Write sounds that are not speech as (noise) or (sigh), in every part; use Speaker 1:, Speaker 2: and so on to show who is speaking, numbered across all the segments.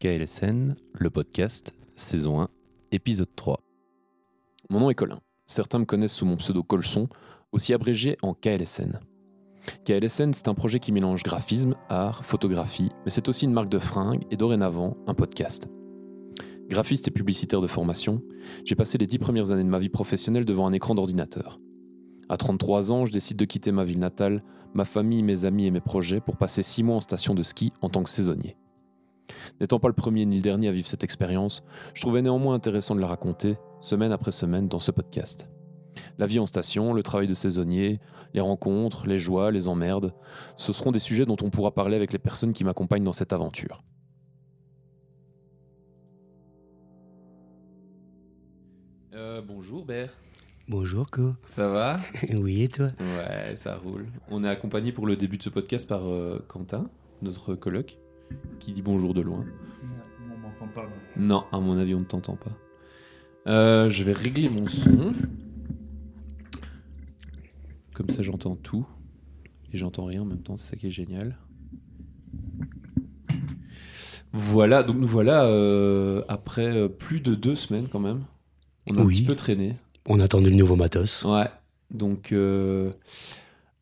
Speaker 1: KLSN, le podcast, saison 1, épisode 3. Mon nom est Colin. Certains me connaissent sous mon pseudo Colson, aussi abrégé en KLSN. KLSN, c'est un projet qui mélange graphisme, art, photographie, mais c'est aussi une marque de fringues et dorénavant un podcast. Graphiste et publicitaire de formation, j'ai passé les dix premières années de ma vie professionnelle devant un écran d'ordinateur. À 33 ans, je décide de quitter ma ville natale, ma famille, mes amis et mes projets pour passer six mois en station de ski en tant que saisonnier. N'étant pas le premier ni le dernier à vivre cette expérience, je trouvais néanmoins intéressant de la raconter, semaine après semaine, dans ce podcast. La vie en station, le travail de saisonnier, les rencontres, les joies, les emmerdes, ce seront des sujets dont on pourra parler avec les personnes qui m'accompagnent dans cette aventure. Euh, bonjour Bert.
Speaker 2: Bonjour Co.
Speaker 1: Ça va? (laughs)
Speaker 2: Oui et toi?
Speaker 1: Ouais, ça roule. On est accompagné pour le début de ce podcast par euh, Quentin, notre coloc, qui dit bonjour de loin.
Speaker 3: On m'entend pas.
Speaker 1: Non, à mon avis, on ne t'entend pas. Euh, je vais régler mon son. Comme ça, j'entends tout. Et j'entends rien en même temps, c'est ça qui est génial. Voilà, donc nous voilà euh, après euh, plus de deux semaines quand même. On a un petit peu traîné.
Speaker 2: On attendait le nouveau matos.
Speaker 1: Ouais, donc euh,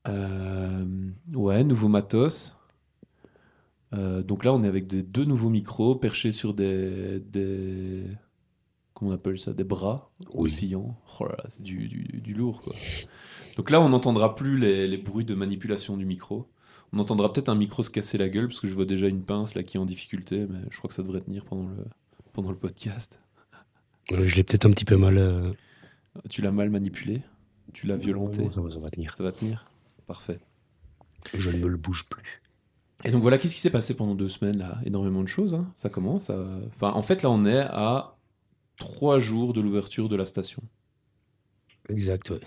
Speaker 1: euh, ouais, nouveau matos. Euh, donc là, on est avec des, deux nouveaux micros perchés sur des, des comment on appelle ça, des bras
Speaker 2: Oui.
Speaker 1: oscillants. Oh là là, c'est du, du, du lourd quoi. Donc là, on n'entendra plus les, les bruits de manipulation du micro. On entendra peut-être un micro se casser la gueule parce que je vois déjà une pince là qui est en difficulté, mais je crois que ça devrait tenir pendant le pendant le podcast.
Speaker 2: Je l'ai peut-être un petit peu mal. euh,
Speaker 1: Tu l'as mal manipulé, tu l'as violenté?
Speaker 2: Ça va, ça va tenir.
Speaker 1: Ça va tenir? Parfait.
Speaker 2: Je ne me le bouge plus.
Speaker 1: Et donc voilà, qu'est-ce qui s'est passé pendant deux semaines là? Énormément de choses, hein. ça commence. à- Enfin, en fait, là, on est à trois jours de l'ouverture de la station.
Speaker 2: Exact, ouais.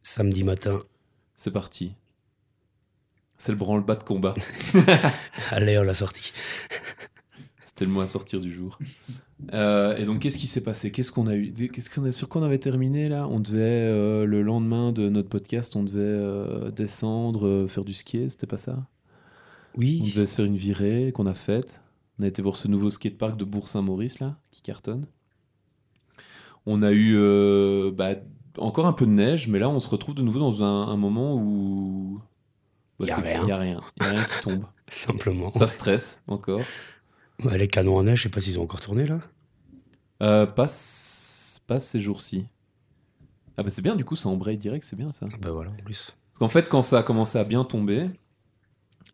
Speaker 2: Samedi matin,
Speaker 1: C'est parti. C'est le branle-bas de combat. (laughs)
Speaker 2: allez, on l'a sorti. (laughs)
Speaker 1: C'était le mot à sortir du jour. Euh, et donc, qu'est-ce qui s'est passé? Qu'est-ce qu'on a eu? Qu'est-ce qu'on a sur quoi on avait terminé là? On devait euh, le lendemain de notre podcast, on devait euh, descendre, faire du ski. C'était pas ça? On
Speaker 2: Oui,
Speaker 1: devait se faire une virée qu'on a faite. On a été voir ce nouveau skatepark de Bourg-Saint-Maurice, là, qui cartonne. On a eu euh, bah, encore un peu de neige, mais là, on se retrouve de nouveau dans un, un moment où.
Speaker 2: Y a
Speaker 1: c'est-
Speaker 2: rien.
Speaker 1: Y a rien. Y a rien qui tombe. (laughs)
Speaker 2: simplement.
Speaker 1: Ça stresse encore.
Speaker 2: Ouais, les canons à neige, je sais pas s'ils ont encore tourné là.
Speaker 1: Euh, pas, pas ces jours-ci. Ah bah c'est bien, du coup, ça embraye direct, c'est bien ça.
Speaker 2: Ah ben voilà, en plus.
Speaker 1: Parce qu'en fait, quand ça a commencé à bien tomber,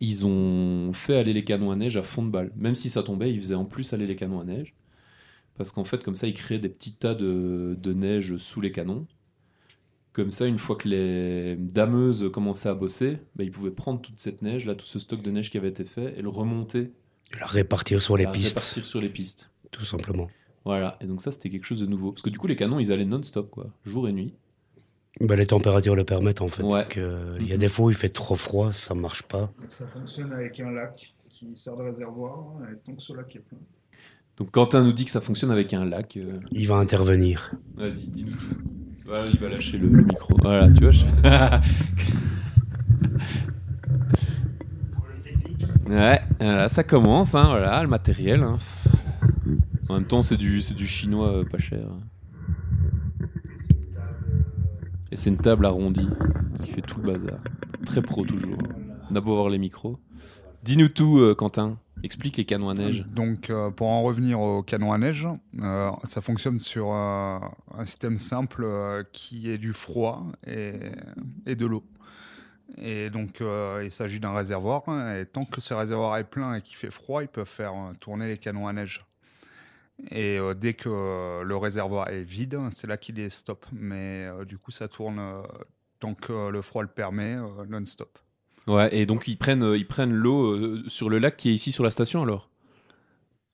Speaker 1: ils ont fait aller les canons à neige à fond de balle. Même si ça tombait, ils faisaient en plus aller les canons à neige. Parce qu'en fait, comme ça, ils créaient des petits tas de, de neige sous les canons. Comme ça, une fois que les dameuses commençaient à bosser, bah, ils pouvaient prendre toute cette neige, là, tout ce stock de neige qui avait été fait, et le remonter,
Speaker 2: La répartir sur les
Speaker 1: la
Speaker 2: pistes,
Speaker 1: répartir sur les pistes.
Speaker 2: tout simplement.
Speaker 1: Voilà, et donc ça, c'était quelque chose de nouveau. Parce que du coup, les canons, ils allaient non-stop, quoi, jour et nuit.
Speaker 2: Ben, les températures le permettent en fait.
Speaker 1: Ouais.
Speaker 2: Donc, euh, Il y a
Speaker 1: Mhm.
Speaker 2: des fois où il fait trop froid, ça marche pas.
Speaker 3: Ça fonctionne avec un lac qui sert de réservoir, et tant que ce lac est plein.
Speaker 1: Donc Quentin nous dit que ça fonctionne avec un lac. euh,
Speaker 2: Il va intervenir.
Speaker 1: Vas-y, dis-nous tout. Voilà, il va lâcher le, le micro. Voilà, tu vois. je- (laughs) ouais, voilà, ça commence, hein, voilà, le matériel. hein. En même temps, c'est du, c'est du chinois euh, pas cher. Et c'est une table arrondie, ce qui fait tout le bazar. Très pro toujours. On a beau avoir les micros. Dis-nous tout, euh, Quentin. Explique les canons à neige.
Speaker 3: Donc, euh, pour en revenir au canon à neige, euh, ça fonctionne sur un système simple qui est du froid et, de l'eau. Et donc, il s'agit d'un réservoir. hein, Et tant que ce réservoir est plein et qu'il fait froid, ils peuvent faire tourner les canons à neige. Et euh, dès que euh, le réservoir est vide, c'est là qu'il est stop. Mais euh, du coup, ça tourne tant que le froid le permet, non-stop.
Speaker 1: Ouais, et donc ils prennent, ils prennent l'eau sur le lac qui est ici sur la station alors?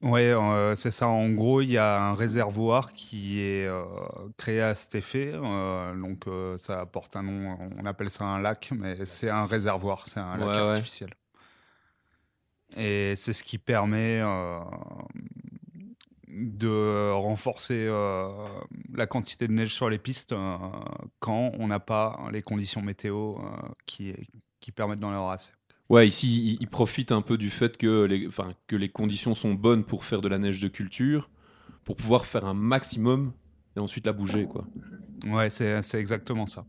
Speaker 3: Ouais, c'est ça. En gros, il y a un réservoir qui est créé à cet effet. donc, ça porte un nom. On appelle ça un lac, mais c'est un réservoir. C'est un lac
Speaker 1: Ouais, ouais.
Speaker 3: artificiel. Et c'est ce qui permet de renforcer euh, la quantité de neige sur les pistes euh, quand on n'a pas les conditions météo euh, qui, qui permettent d'en leur assez.
Speaker 1: Ouais, ici, ils, profitent un peu du fait que les, enfin, que les conditions sont bonnes pour faire de la neige de culture, pour pouvoir faire un maximum et ensuite la bouger, quoi.
Speaker 3: Ouais, c'est c'est exactement ça.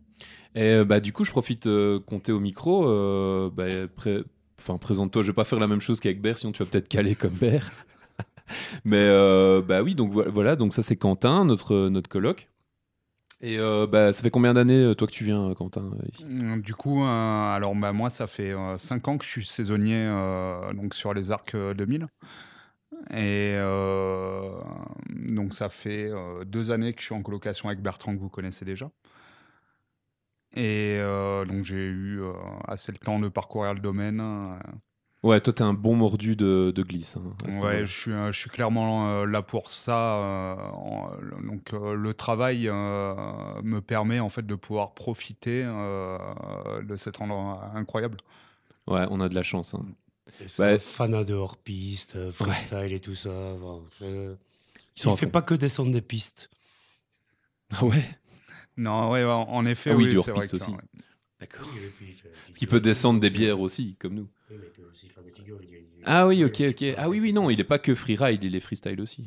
Speaker 1: Et euh, bah, du coup, je profite euh, compter au micro. euh, bah, pré- enfin, présente-toi. Je vais pas faire la même chose qu'avec Bert, sinon tu vas peut-être caler comme Bert. (laughs) Mais euh, bah oui, donc vo- voilà. Donc ça, c'est Quentin, notre notre coloc. Et euh, bah, ça fait combien d'années euh, toi que tu viens, Quentin euh, ici?
Speaker 3: Mm, Du coup, euh, alors bah, moi, ça fait 5 ans que je suis saisonnier euh, donc sur les arcs euh, 2000. Et euh, donc, ça fait euh, deux années que je suis en colocation avec Bertrand, que vous connaissez déjà. Et euh, donc, j'ai eu euh, assez le temps de parcourir le domaine.
Speaker 1: Ouais, toi, t'es un bon mordu de, de glisse. hein, ce.
Speaker 3: Ouais, je suis, euh, je suis clairement euh, là pour ça. euh, en- donc, euh, le travail me permet en fait de pouvoir profiter de cet endroit incroyable.
Speaker 1: Ouais, on a de la chance. hein. Bah,
Speaker 2: fanat de hors-piste, freestyle et tout ça. enfin, je- Il
Speaker 1: à
Speaker 2: fait
Speaker 1: fond.
Speaker 2: pas que descendre des pistes.
Speaker 1: Ah ouais?
Speaker 3: Non, ouais, en, effet,
Speaker 1: Ah oui,
Speaker 3: oui,
Speaker 1: du
Speaker 3: c'est vrai que,
Speaker 1: aussi.
Speaker 3: ouais.
Speaker 1: D'accord. Parce qu'il peut descendre des bières aussi, comme nous. Ah oui, ok, ok. Ah oui, oui, non, il est pas que freeride, il est freestyle aussi.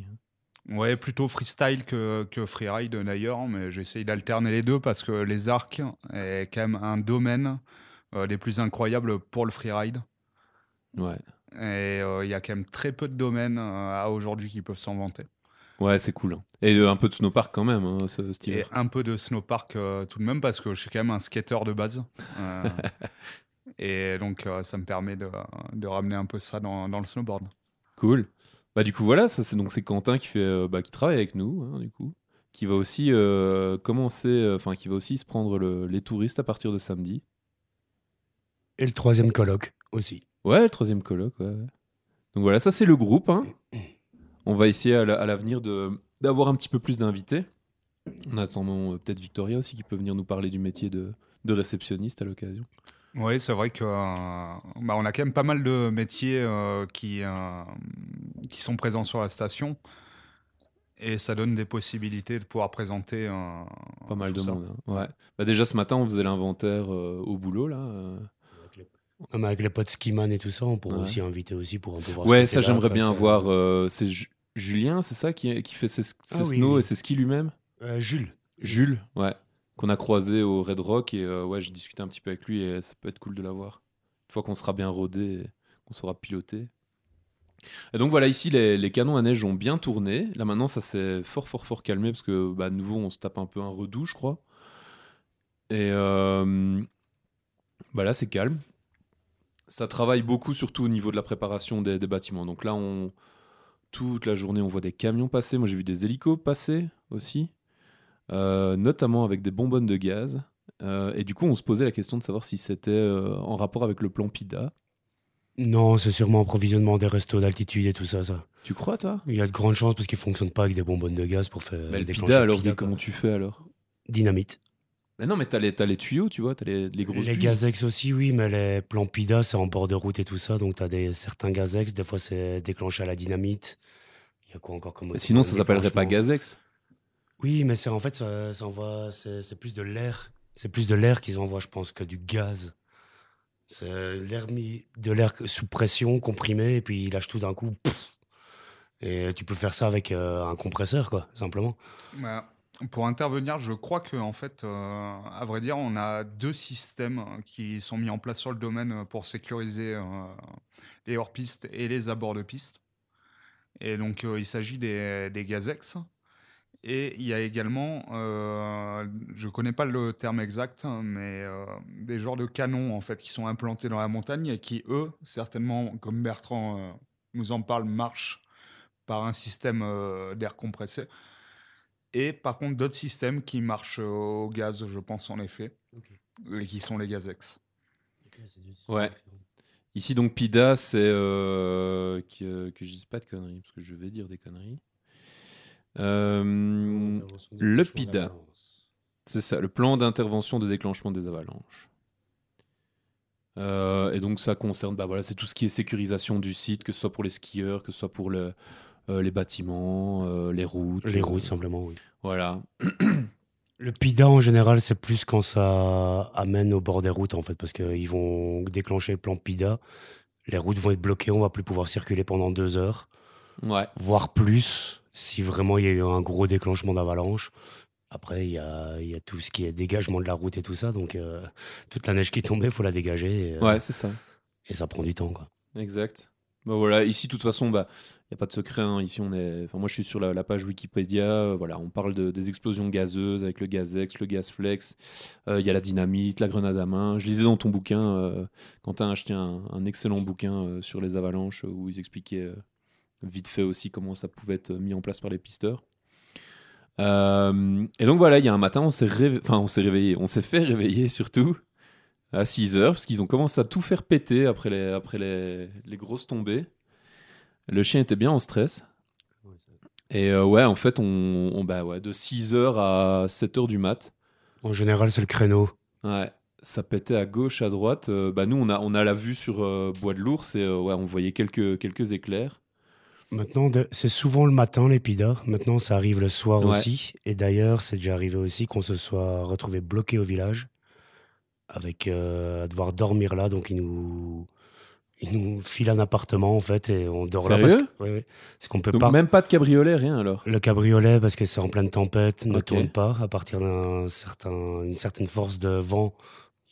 Speaker 3: Ouais, plutôt freestyle que, que freeride d'ailleurs, mais j'essaye d'alterner les deux parce que les arcs est quand même un domaine euh, des plus incroyables pour le freeride.
Speaker 1: Ouais.
Speaker 3: Et euh, il y a quand même très peu de domaines euh, à aujourd'hui qui peuvent s'en vanter.
Speaker 1: Ouais, c'est cool. hein. Et euh, un peu de snowpark quand même, hein, ce
Speaker 3: Et
Speaker 1: style.
Speaker 3: un peu de snowpark euh, tout de même parce que je suis quand même un skater de base. (laughs) Et donc euh, ça me permet de, de ramener un peu ça dans, dans le snowboard.
Speaker 1: Cool. Bah du coup voilà, ça c'est donc c'est Quentin qui fait, euh, bah, qui travaille avec nous, hein, du coup, qui va aussi euh, commencer, euh, enfin qui va aussi se prendre le- les touristes à partir de samedi.
Speaker 2: Et le troisième colloque aussi.
Speaker 1: Ouais, le troisième colloque. Ouais. ouais. Donc voilà, ça c'est le groupe. hein. On va essayer à la- à l'avenir de d'avoir un petit peu plus d'invités. En attendant euh, peut-être Victoria aussi qui peut venir nous parler du métier de, de réceptionniste à l'occasion.
Speaker 3: Oui, c'est vrai que euh, bah, on a quand même pas mal de métiers euh, qui, euh, qui sont présents sur la station. Et ça donne des possibilités de pouvoir présenter euh,
Speaker 1: Pas mal de
Speaker 3: ça.
Speaker 1: monde. hein. Ouais. Bah déjà ce matin on faisait l'inventaire euh, au boulot là. euh.
Speaker 2: Avec les potes skiman et tout ça, on pourrait
Speaker 1: Ouais.
Speaker 2: aussi inviter aussi pour un peu voir
Speaker 1: Ouais,
Speaker 2: ce
Speaker 1: ça j'aimerais bien voir. euh, c'est Ju- Julien, c'est ça qui, qui fait ses, ses
Speaker 2: Ah oui, oui.
Speaker 1: et ses skis lui-même?
Speaker 2: Euh, Jules.
Speaker 1: Jules, ouais. Qu'on a croisé au Red Rock et euh, ouais, j'ai discuté un petit peu avec lui et ça peut être cool de l'avoir. Une fois qu'on sera bien rodé qu'on saura piloter. Et donc voilà, ici les, les canons à neige ont bien tourné. Là maintenant, ça s'est fort, fort, fort calmé parce que bah, à nouveau, on se tape un peu un redoux, je crois. Et euh, bah là, c'est calme. Ça travaille beaucoup, surtout au niveau de la préparation des, des bâtiments. Donc là, on, toute la journée, on voit des camions passer. Moi, j'ai vu des hélicos passer aussi, notamment avec des bonbonnes de gaz. Euh, et du coup, on se posait la question de savoir si c'était euh, en rapport avec le plan PIDA.
Speaker 2: Non, c'est sûrement approvisionnement des restos d'altitude et tout ça, ça.
Speaker 1: Tu crois, toi?
Speaker 2: Il y a de grandes chances parce qu'ils fonctionnent pas avec des bonbonnes de gaz pour faire
Speaker 1: Mais le PIDA, alors,
Speaker 2: PIDA,
Speaker 1: comment tu fais alors?
Speaker 2: Dynamite.
Speaker 1: Mais non, mais t'as les, t'as les tuyaux, tu vois, t'as les, les grosses
Speaker 2: les gazex aussi, oui, mais les plans PIDA, c'est en bord de route et tout ça, donc t'as des certains gazex, des fois c'est déclenché à la dynamite. Il y a quoi encore comme
Speaker 1: Mais sinon, ça s'appellerait pas Gazex.
Speaker 2: Oui, mais c'est en fait, ça, ça envoie, c'est plus de l'air. C'est plus de l'air qu'ils envoient, je pense, que du gaz. C'est l'air de l'air sous pression, comprimé, et puis il lâche tout d'un coup. et tu peux faire ça avec euh, un compresseur, quoi, simplement.
Speaker 3: Bah, pour intervenir, je crois que en fait, euh, à vrai dire, on a deux systèmes qui sont mis en place sur le domaine pour sécuriser euh, les hors-pistes et les abords de piste. Et donc, il s'agit des, des gazex. Et il y a également, euh, je connais pas le terme exact, mais euh, des genres de canons en fait qui sont implantés dans la montagne et qui, eux, certainement, comme Bertrand euh, nous en parle, marchent par un système euh, d'air compressé. Et par contre, d'autres systèmes qui marchent au gaz, je pense en effet, et qui sont les Gazex.
Speaker 1: Ouais. Ici, donc, PIDA, c'est. euh, que, que je dise pas de conneries, parce que je vais dire des conneries. Euh, le PIDA. C'est ça, le plan d'intervention de déclenchement des avalanches. Euh, et donc ça concerne, bah voilà, c'est tout ce qui est sécurisation du site, que ce soit pour les skieurs, que ce soit pour le- euh, les bâtiments, euh, les routes.
Speaker 2: Les routes, simplement, oui.
Speaker 1: Voilà. (clears throat)
Speaker 2: Le PIDA, en général, c'est plus quand ça amène au bord des routes, en fait, parce qu'ils vont déclencher le plan PIDA. Les routes vont être bloquées, on va plus pouvoir circuler pendant deux heures,
Speaker 1: Ouais.
Speaker 2: voire plus, si vraiment il y a eu un gros déclenchement d'avalanche. Après, il y a, il y a tout ce qui est dégagement de la route et tout ça, donc euh, toute la neige qui tombée, il faut la dégager, et, euh,
Speaker 1: Ouais, c'est ça.
Speaker 2: et ça prend du temps, quoi.
Speaker 1: Exact. Bah voilà, ici, de toute façon, bah, il n'y a pas de secret. hein. Ici, on est. Enfin, moi, je suis sur la, la page Wikipédia. euh, voilà, on parle de- des explosions gazeuses avec le gazex, le gaz flex. Euh, Il y a la dynamite, la grenade à main. Je lisais dans ton bouquin, Quentin a acheté un, un excellent bouquin sur les avalanches où ils expliquaient vite fait aussi comment ça pouvait être mis en place par les pisteurs. Euh, et donc voilà, il y a un matin, on s'est réve- enfin, on s'est réveillé, on s'est fait réveiller surtout à 6 heures parce qu'ils ont commencé à tout faire péter après les, après les, les grosses tombées. Le chien était bien en stress. Et euh, ouais, en fait, on, on- bah ouais, de 6 heures à 7 heures du mat,
Speaker 2: En général, c'est le créneau.
Speaker 1: ouais, ça pétait à gauche, à droite. Euh, bah nous, on a, on a la vue sur euh, Bois de l'Ours et ouais, on voyait quelques, quelques éclairs.
Speaker 2: Maintenant, c'est souvent le matin, les PIDA. Maintenant, ça arrive le soir
Speaker 1: Ouais.
Speaker 2: aussi. Et d'ailleurs, c'est déjà arrivé aussi qu'on se soit retrouvé bloqué au village, avec euh, à devoir dormir là. Donc, ils nous, ils nous filent un appartement, en fait, et on dort là. Parce
Speaker 1: Sérieux?
Speaker 2: que- ouais, ouais. Qu'on peut
Speaker 1: Donc
Speaker 2: pas.
Speaker 1: même pas de cabriolet, rien alors?
Speaker 2: Le cabriolet, parce que c'est en pleine tempête, ne tourne pas à partir d'une certain, une certaine force de vent.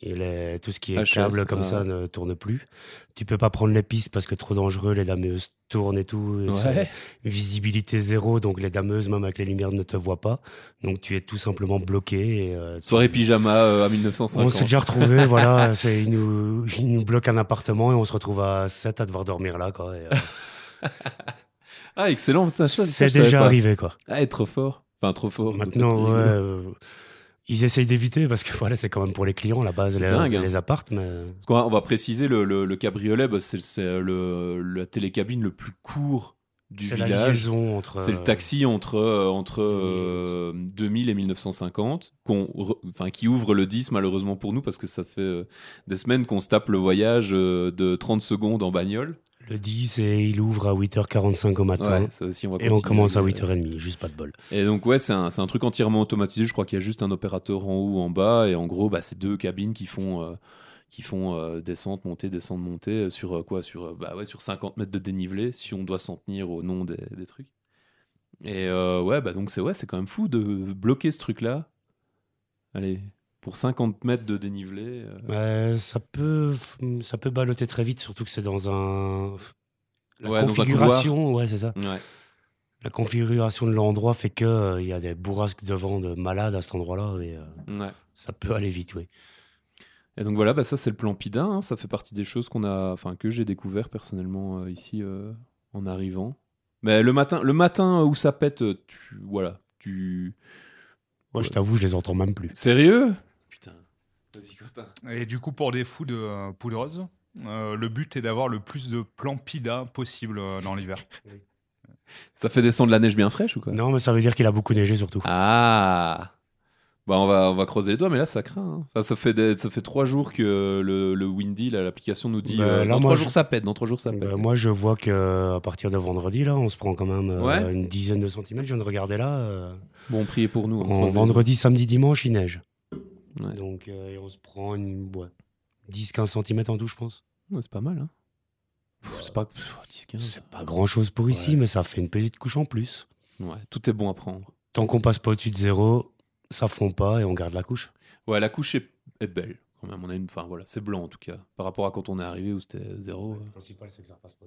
Speaker 2: Et les- tout ce qui est
Speaker 1: HS,
Speaker 2: câble comme
Speaker 1: ah
Speaker 2: ça ne tourne plus. Tu peux pas prendre les pistes parce que trop dangereux, les dameuses tournent et tout. et c'est-
Speaker 1: Ouais.
Speaker 2: visibilité zéro, donc les dameuses, même avec les lumières, ne te voient pas. Donc tu es tout simplement bloqué. Et, euh, tu-
Speaker 1: Soirée pyjama euh, à 1950.
Speaker 2: On s'est déjà retrouvé, (laughs) voilà. Ils nous, ils nous bloquent un appartement et on se retrouve à 7 à devoir dormir là, quoi. et, euh,
Speaker 1: Ah, excellent.
Speaker 2: c'est déjà arrivé, quoi.
Speaker 1: Ah, être trop fort. Enfin, trop fort.
Speaker 2: Maintenant, ouais, ils essayent d'éviter parce que (laughs) voilà, c'est quand même pour les clients la base, les,
Speaker 1: dingue, hein.
Speaker 2: les appartes, mais
Speaker 1: on va préciser le, le- le cabriolet, bah, c'est c'est le, la télécabine le plus court du
Speaker 2: c'est la
Speaker 1: village.
Speaker 2: liaison entre.
Speaker 1: C'est le
Speaker 2: euh,
Speaker 1: taxi entre, euh, entre euh, 2000 et 1950, qu'on enfin, qui ouvre le 10 malheureusement pour nous parce que ça fait euh, des semaines qu'on se tape le voyage euh, de 30 secondes en bagnole.
Speaker 2: Le 10 et il ouvre à 8h45 au matin.
Speaker 1: Ouais, ça aussi, on va
Speaker 2: Et on commence à
Speaker 1: mais-
Speaker 2: 8h30, juste pas de bol.
Speaker 1: Et donc ouais, c'est un, truc entièrement automatisé. Je crois qu'il y a juste un opérateur en haut ou en bas. Et en gros, bah, c'est deux cabines qui font, euh, qui font euh, descente, montée, descente, montée euh, sur euh, quoi sur, bah, ouais, sur 50 mètres de dénivelé, si on doit s'en tenir au nom des, des trucs. Et ouais, bah, donc c'est ouais, c'est quand même fou de bloquer ce truc-là. Allez, pour 50 mètres de dénivelé. euh,
Speaker 2: ça peut, ça peut balloter très vite, surtout que c'est dans un. La
Speaker 1: Ouais,
Speaker 2: configuration, ouais, c'est ça.
Speaker 1: ouais.
Speaker 2: La configuration de l'endroit fait que euh, il y a des bourrasques de vent de malades à cet endroit-là et euh,
Speaker 1: ouais.
Speaker 2: ça peut aller vite, oui.
Speaker 1: Et donc voilà, bah ça c'est le plan PIDA, hein. ça fait partie des choses qu'on a, enfin que j'ai découvert personnellement euh, ici euh, en arrivant. Mais le matin, le matin où ça pète, euh, tu, voilà, tu.
Speaker 2: Moi, je t'avoue, je les entends même plus.
Speaker 1: Sérieux? Vas-y Quentin.
Speaker 3: Et du coup, pour des fous de euh, poudreuse, euh, le but est d'avoir le plus de plans PIDA possible euh, dans l'hiver. (laughs)
Speaker 1: Ça fait descendre la neige bien fraîche ou quoi?
Speaker 2: Non, mais ça veut dire qu'il a beaucoup neigé surtout.
Speaker 1: Ah. Bah on va on va croiser les doigts, mais là ça craint. hein. Enfin, ça fait des- ça fait trois jours que le, le Windy, là, l'application nous dit
Speaker 2: Bah,
Speaker 1: euh,
Speaker 2: là,
Speaker 1: dans
Speaker 2: moi,
Speaker 1: trois
Speaker 2: je-
Speaker 1: jours ça pète, dans trois jours ça pète.
Speaker 2: Euh, moi, je vois que à partir de vendredi, là, on se prend quand même euh,
Speaker 1: Ouais.
Speaker 2: une dizaine de centimètres. Je viens de regarder là. euh,
Speaker 1: Bon, priez pour nous. hein,
Speaker 2: en
Speaker 1: croisez
Speaker 2: vendredi, samedi, dimanche, il neige.
Speaker 1: Ouais.
Speaker 2: Donc, euh, et on se prend une, ouais, 10-15 centimètres en douce, je pense.
Speaker 1: Ouais, c'est pas mal. Hein. C'est pas pff, 10, 15.
Speaker 2: C'est pas grand-chose pour ici, mais ça fait une petite couche en plus.
Speaker 1: Ouais, tout est bon à prendre.
Speaker 2: Tant qu'on passe pas au-dessus de zéro, ça fond pas et on garde la couche.
Speaker 1: Ouais, la couche est, est belle. Quand même, on a une, enfin voilà, c'est blanc en tout cas. Par rapport à quand on est arrivé où c'était zéro. euh.
Speaker 2: Le principal, c'est que ça passe pas.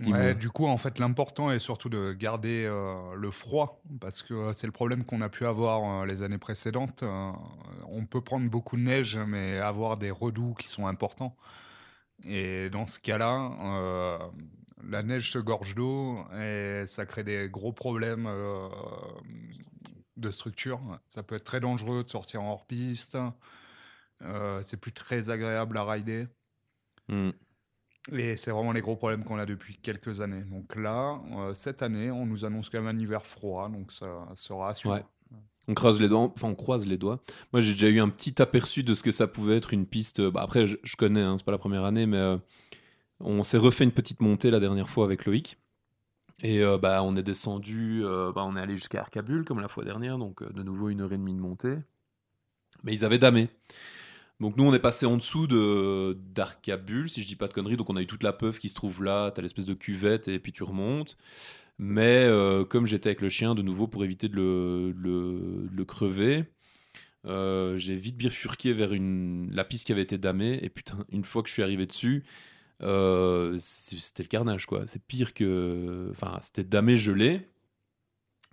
Speaker 1: Dis-moi.
Speaker 3: Ouais, du coup, en fait, l'important est surtout de garder euh, le froid, parce que euh, c'est le problème qu'on a pu avoir euh, les années précédentes. Euh, on peut prendre beaucoup de neige, mais avoir des redoux qui sont importants. Et dans ce cas-là, euh, la neige se gorge d'eau et ça crée des gros problèmes euh, de structure. Ça peut être très dangereux de sortir en hors-piste. Euh, c'est plus très agréable à rider.
Speaker 1: Hmm.
Speaker 3: Et c'est vraiment les gros problèmes qu'on a depuis quelques années. Donc là, euh, cette année, on nous annonce quand même un hiver froid, donc ça sera.
Speaker 1: Ouais. On croise les doigts, enfin on croise les doigts. Moi j'ai déjà eu un petit aperçu de ce que ça pouvait être une piste. Bah, après je, je connais, hein, c'est pas la première année, mais euh, on s'est refait une petite montée la dernière fois avec Loïc. Et euh, bah, on est descendu, euh, bah, on est allé jusqu'à Arcabul comme la fois dernière, donc euh, de nouveau une heure et demie de montée. Mais ils avaient damé. Donc nous, on est passé en dessous de d'Arcabul, si je dis pas de conneries. Donc on a eu toute la peuf qui se trouve là, t'as l'espèce de cuvette et puis tu remontes. Mais euh, comme j'étais avec le chien, de nouveau, pour éviter de le, crever, euh, j'ai vite bifurqué vers la piste qui avait été damée. Et putain, une fois que je suis arrivé dessus, euh, c'était le carnage, quoi. C'est pire que. Enfin, c'était damé gelé.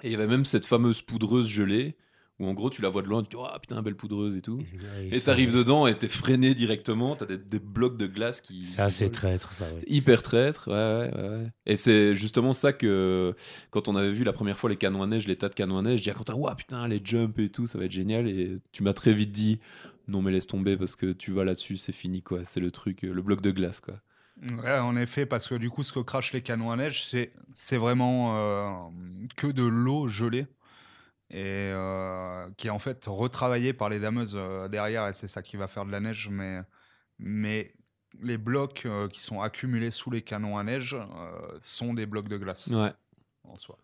Speaker 1: Et il y avait même cette fameuse poudreuse gelée, où en gros, tu la vois de loin, tu dis, oh putain, belle poudreuse et tout. (laughs) Et t'arrives dedans et t'es freiné directement, t'as des, des blocs de glace qui.
Speaker 2: C'est assez traître, ça. ouais.
Speaker 1: Hyper traître, ouais, ouais, ouais. Et c'est justement ça que, quand on avait vu la première fois les canons à neige, les tas de canons à neige, je dis à Quentin, ouah putain, les jumps et tout, ça va être génial. Et tu m'as très vite dit, non mais laisse tomber parce que tu vas là-dessus, c'est fini quoi. C'est le truc, le bloc de glace quoi.
Speaker 3: Ouais, en effet, parce que du coup, ce que crachent les canons à neige, c'est c'est vraiment euh, que de l'eau gelée et euh, qui est en fait retravaillée par les dameuses euh, derrière, et c'est ça qui va faire de la neige. Mais, mais les blocs euh, qui sont accumulés sous les canons à neige sont des blocs de glace
Speaker 1: Ouais.
Speaker 3: en soi.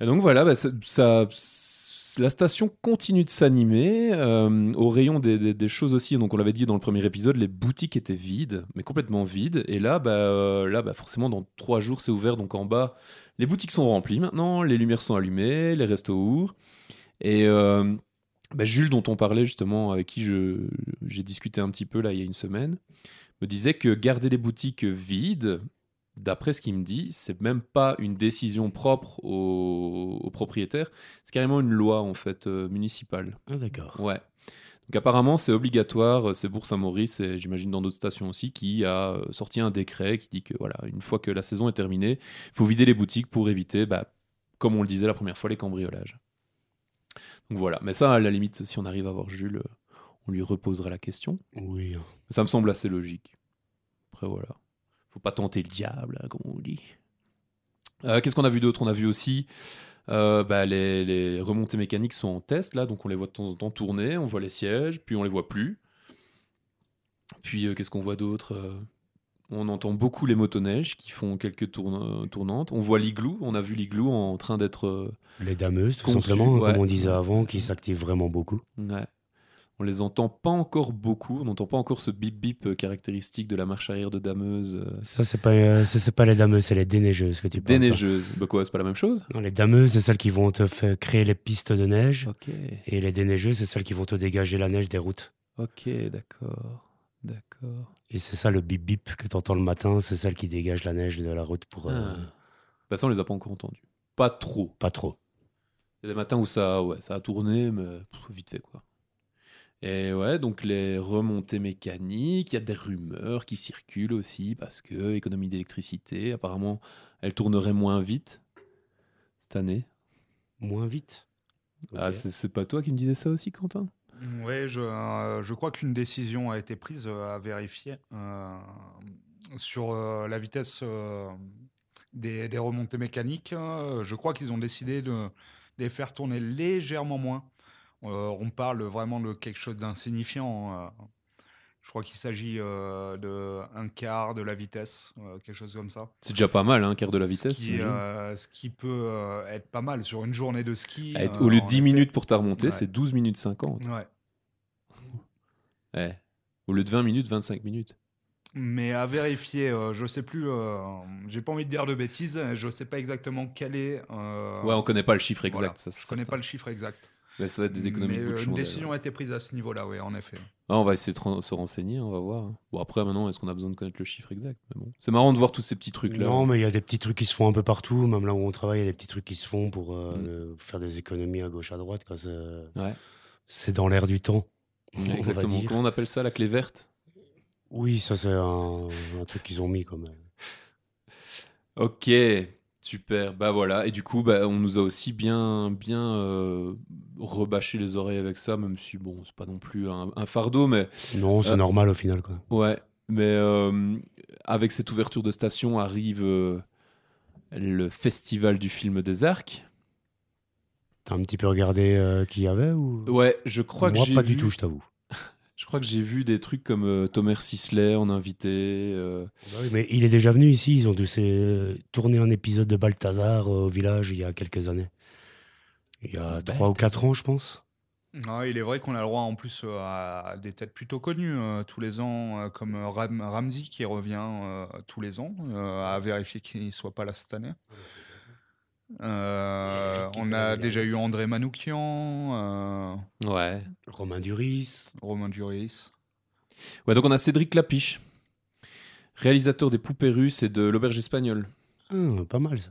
Speaker 1: Et donc voilà, bah, ça, ça- la station continue de s'animer. euh, au rayon des, choses aussi, donc on l'avait dit dans le premier épisode, les boutiques étaient vides, mais complètement vides. Et là, bah, euh, là bah, forcément, dans trois jours, c'est ouvert. Donc en bas, les boutiques sont remplies maintenant, les lumières sont allumées, les restos ouvrent. Et euh, bah, Jules, dont on parlait justement, avec qui j'ai discuté un petit peu là il y a une semaine, me disait que garder les boutiques vides, d'après ce qu'il me dit, c'est même pas une décision propre aux, aux propriétaires, c'est carrément une loi en fait euh, municipale.
Speaker 2: Ah, d'accord.
Speaker 1: Ouais. Donc apparemment c'est obligatoire, euh, c'est pour Saint-Maurice et j'imagine dans d'autres stations aussi qui a euh, sorti un décret qui dit que voilà, une fois que la saison est terminée, il faut vider les boutiques pour éviter, bah, comme on le disait la première fois, les cambriolages. Donc voilà, mais ça à la limite, si on arrive à voir Jules, on lui reposera la question.
Speaker 2: Oui.
Speaker 1: Ça me semble assez logique. Après, voilà. Faut pas tenter le diable, hein, comme on dit. Euh, Qu'est-ce qu'on a vu d'autre? On a vu aussi euh, bah, les, les remontées mécaniques sont en test, là, donc on les voit de temps en temps tourner, on voit les sièges, puis on les voit plus. Puis euh, qu'est-ce qu'on voit d'autre On entend beaucoup les motoneiges qui font quelques tournantes. On voit l'igloo, on a vu l'igloo en train d'être...
Speaker 2: Les dameuses, tout
Speaker 1: Conçu,
Speaker 2: simplement, hein,
Speaker 1: ouais.
Speaker 2: comme on disait avant, qui s'activent vraiment beaucoup.
Speaker 1: Ouais. On les entend pas encore beaucoup, on n'entend pas encore ce bip bip euh, caractéristique de la marche arrière de dameuse. euh,
Speaker 2: Ça, c'est pas, euh, c'est pas les dameuses, c'est les déneigeuses que tu parles. toi.
Speaker 1: Déneigeuse. Bah quoi, c'est pas la même chose?
Speaker 2: Non, les dameuses, c'est celles qui vont te faire créer les pistes de neige. Et les déneigeuses, c'est celles qui vont te dégager la neige des routes.
Speaker 1: ok, d'accord, d'accord.
Speaker 2: Et c'est ça le bip bip que tu entends le matin, c'est celle qui dégage la neige de la route pour. euh,
Speaker 1: Ah. Bah ça, on les a pas encore entendus. Pas trop.
Speaker 2: Pas trop.
Speaker 1: Il y a des matins où ça, ouais, ça a tourné, mais pff, vite fait quoi. Et ouais, donc les remontées mécaniques, il y a des rumeurs qui circulent aussi parce que économie d'électricité, apparemment, elle tournerait moins vite cette année.
Speaker 2: Moins vite.
Speaker 1: Ah, c'est pas toi qui me disais ça aussi, Quentin?
Speaker 3: Oui, je, euh, je crois qu'une décision a été prise euh, à vérifier euh, sur euh, la vitesse euh, des, des remontées mécaniques. Euh, je crois qu'ils ont décidé de les faire tourner légèrement moins. Euh, on parle vraiment de quelque chose d'insignifiant. euh. je crois qu'il s'agit euh, de un quart de la vitesse, euh, quelque chose comme ça.
Speaker 1: C'est déjà pas mal, un quart de la vitesse.
Speaker 3: ce, qui,
Speaker 1: j'imagine.
Speaker 3: euh, ce qui peut être pas mal sur une journée de ski.
Speaker 1: Être-
Speaker 3: euh,
Speaker 1: Au lieu de
Speaker 3: en
Speaker 1: 10
Speaker 3: effet.
Speaker 1: minutes pour ta remontée,
Speaker 3: Ouais.
Speaker 1: c'est 12 minutes 50.
Speaker 3: Ouais.
Speaker 1: Ouais. Au lieu de 20 minutes, 25 minutes.
Speaker 3: Mais à vérifier, je sais plus, j'ai pas envie de dire de bêtises, je sais pas exactement quel est.
Speaker 1: Ouais, on connaît pas le chiffre exact.
Speaker 3: voilà,
Speaker 1: ça,
Speaker 3: je connais
Speaker 1: certain.
Speaker 3: pas le chiffre exact.
Speaker 1: Mais ça va être des économies
Speaker 3: Mais
Speaker 1: de bout de
Speaker 3: euh, une décision a été prise à ce niveau-là, oui, en effet.
Speaker 1: Ah, on va essayer de se renseigner, on va voir. hein. Bon, après, maintenant, est-ce qu'on a besoin de connaître le chiffre exact? Mais bon. C'est marrant de voir tous ces petits trucs-là.
Speaker 2: Non, mais il y a des petits trucs qui se font un peu partout. Même là où on travaille, il y a des petits trucs qui se font pour euh,
Speaker 1: Mm.
Speaker 2: euh, faire des économies à gauche, à droite. quoi. C'est
Speaker 1: Ouais.
Speaker 2: c'est dans l'air du temps.
Speaker 1: Ouais,
Speaker 2: on va
Speaker 1: exactement.
Speaker 2: dire.
Speaker 1: Comment on appelle ça, la clé verte?
Speaker 2: Oui, ça, c'est un, un truc qu'ils ont mis comme. euh,
Speaker 1: Ok, super. Bah voilà. Et du coup, bah, on nous a aussi bien, bien euh, rebâché les oreilles avec ça, même si, bon, c'est pas non plus un, un fardeau, mais
Speaker 2: Non, c'est
Speaker 1: Euh,
Speaker 2: normal au final. Quoi.
Speaker 1: Ouais, mais euh, avec cette ouverture de station arrive le festival du film des arcs.
Speaker 2: T'as un petit peu regardé qui y avait ou?
Speaker 1: Ouais, je crois
Speaker 2: Moi,
Speaker 1: que j'ai
Speaker 2: pas
Speaker 1: vu,
Speaker 2: du tout, je t'avoue.
Speaker 1: Je crois que j'ai vu des trucs comme euh, Thomas Sisley en invité. euh,
Speaker 2: Bah oui, mais il est déjà venu ici. Ils ont tous euh, tourné un épisode de Balthazar euh, au village il y a quelques années. Il y a trois ou quatre ans, je pense.
Speaker 3: Ouais, il est vrai qu'on a le droit en plus euh, à des têtes plutôt connues euh, tous les ans, euh, comme Ram- Ramsey qui revient euh, tous les ans, euh, à vérifier qu'il ne soit pas là cette année. Euh, on a déjà eu André Manoukian, euh,
Speaker 1: Ouais.
Speaker 2: Romain Duris.
Speaker 3: Romain Duris.
Speaker 1: Ouais, donc on a Cédric Clapiche, réalisateur des Poupées russes et de l'Auberge espagnole.
Speaker 2: Ah, pas mal ça.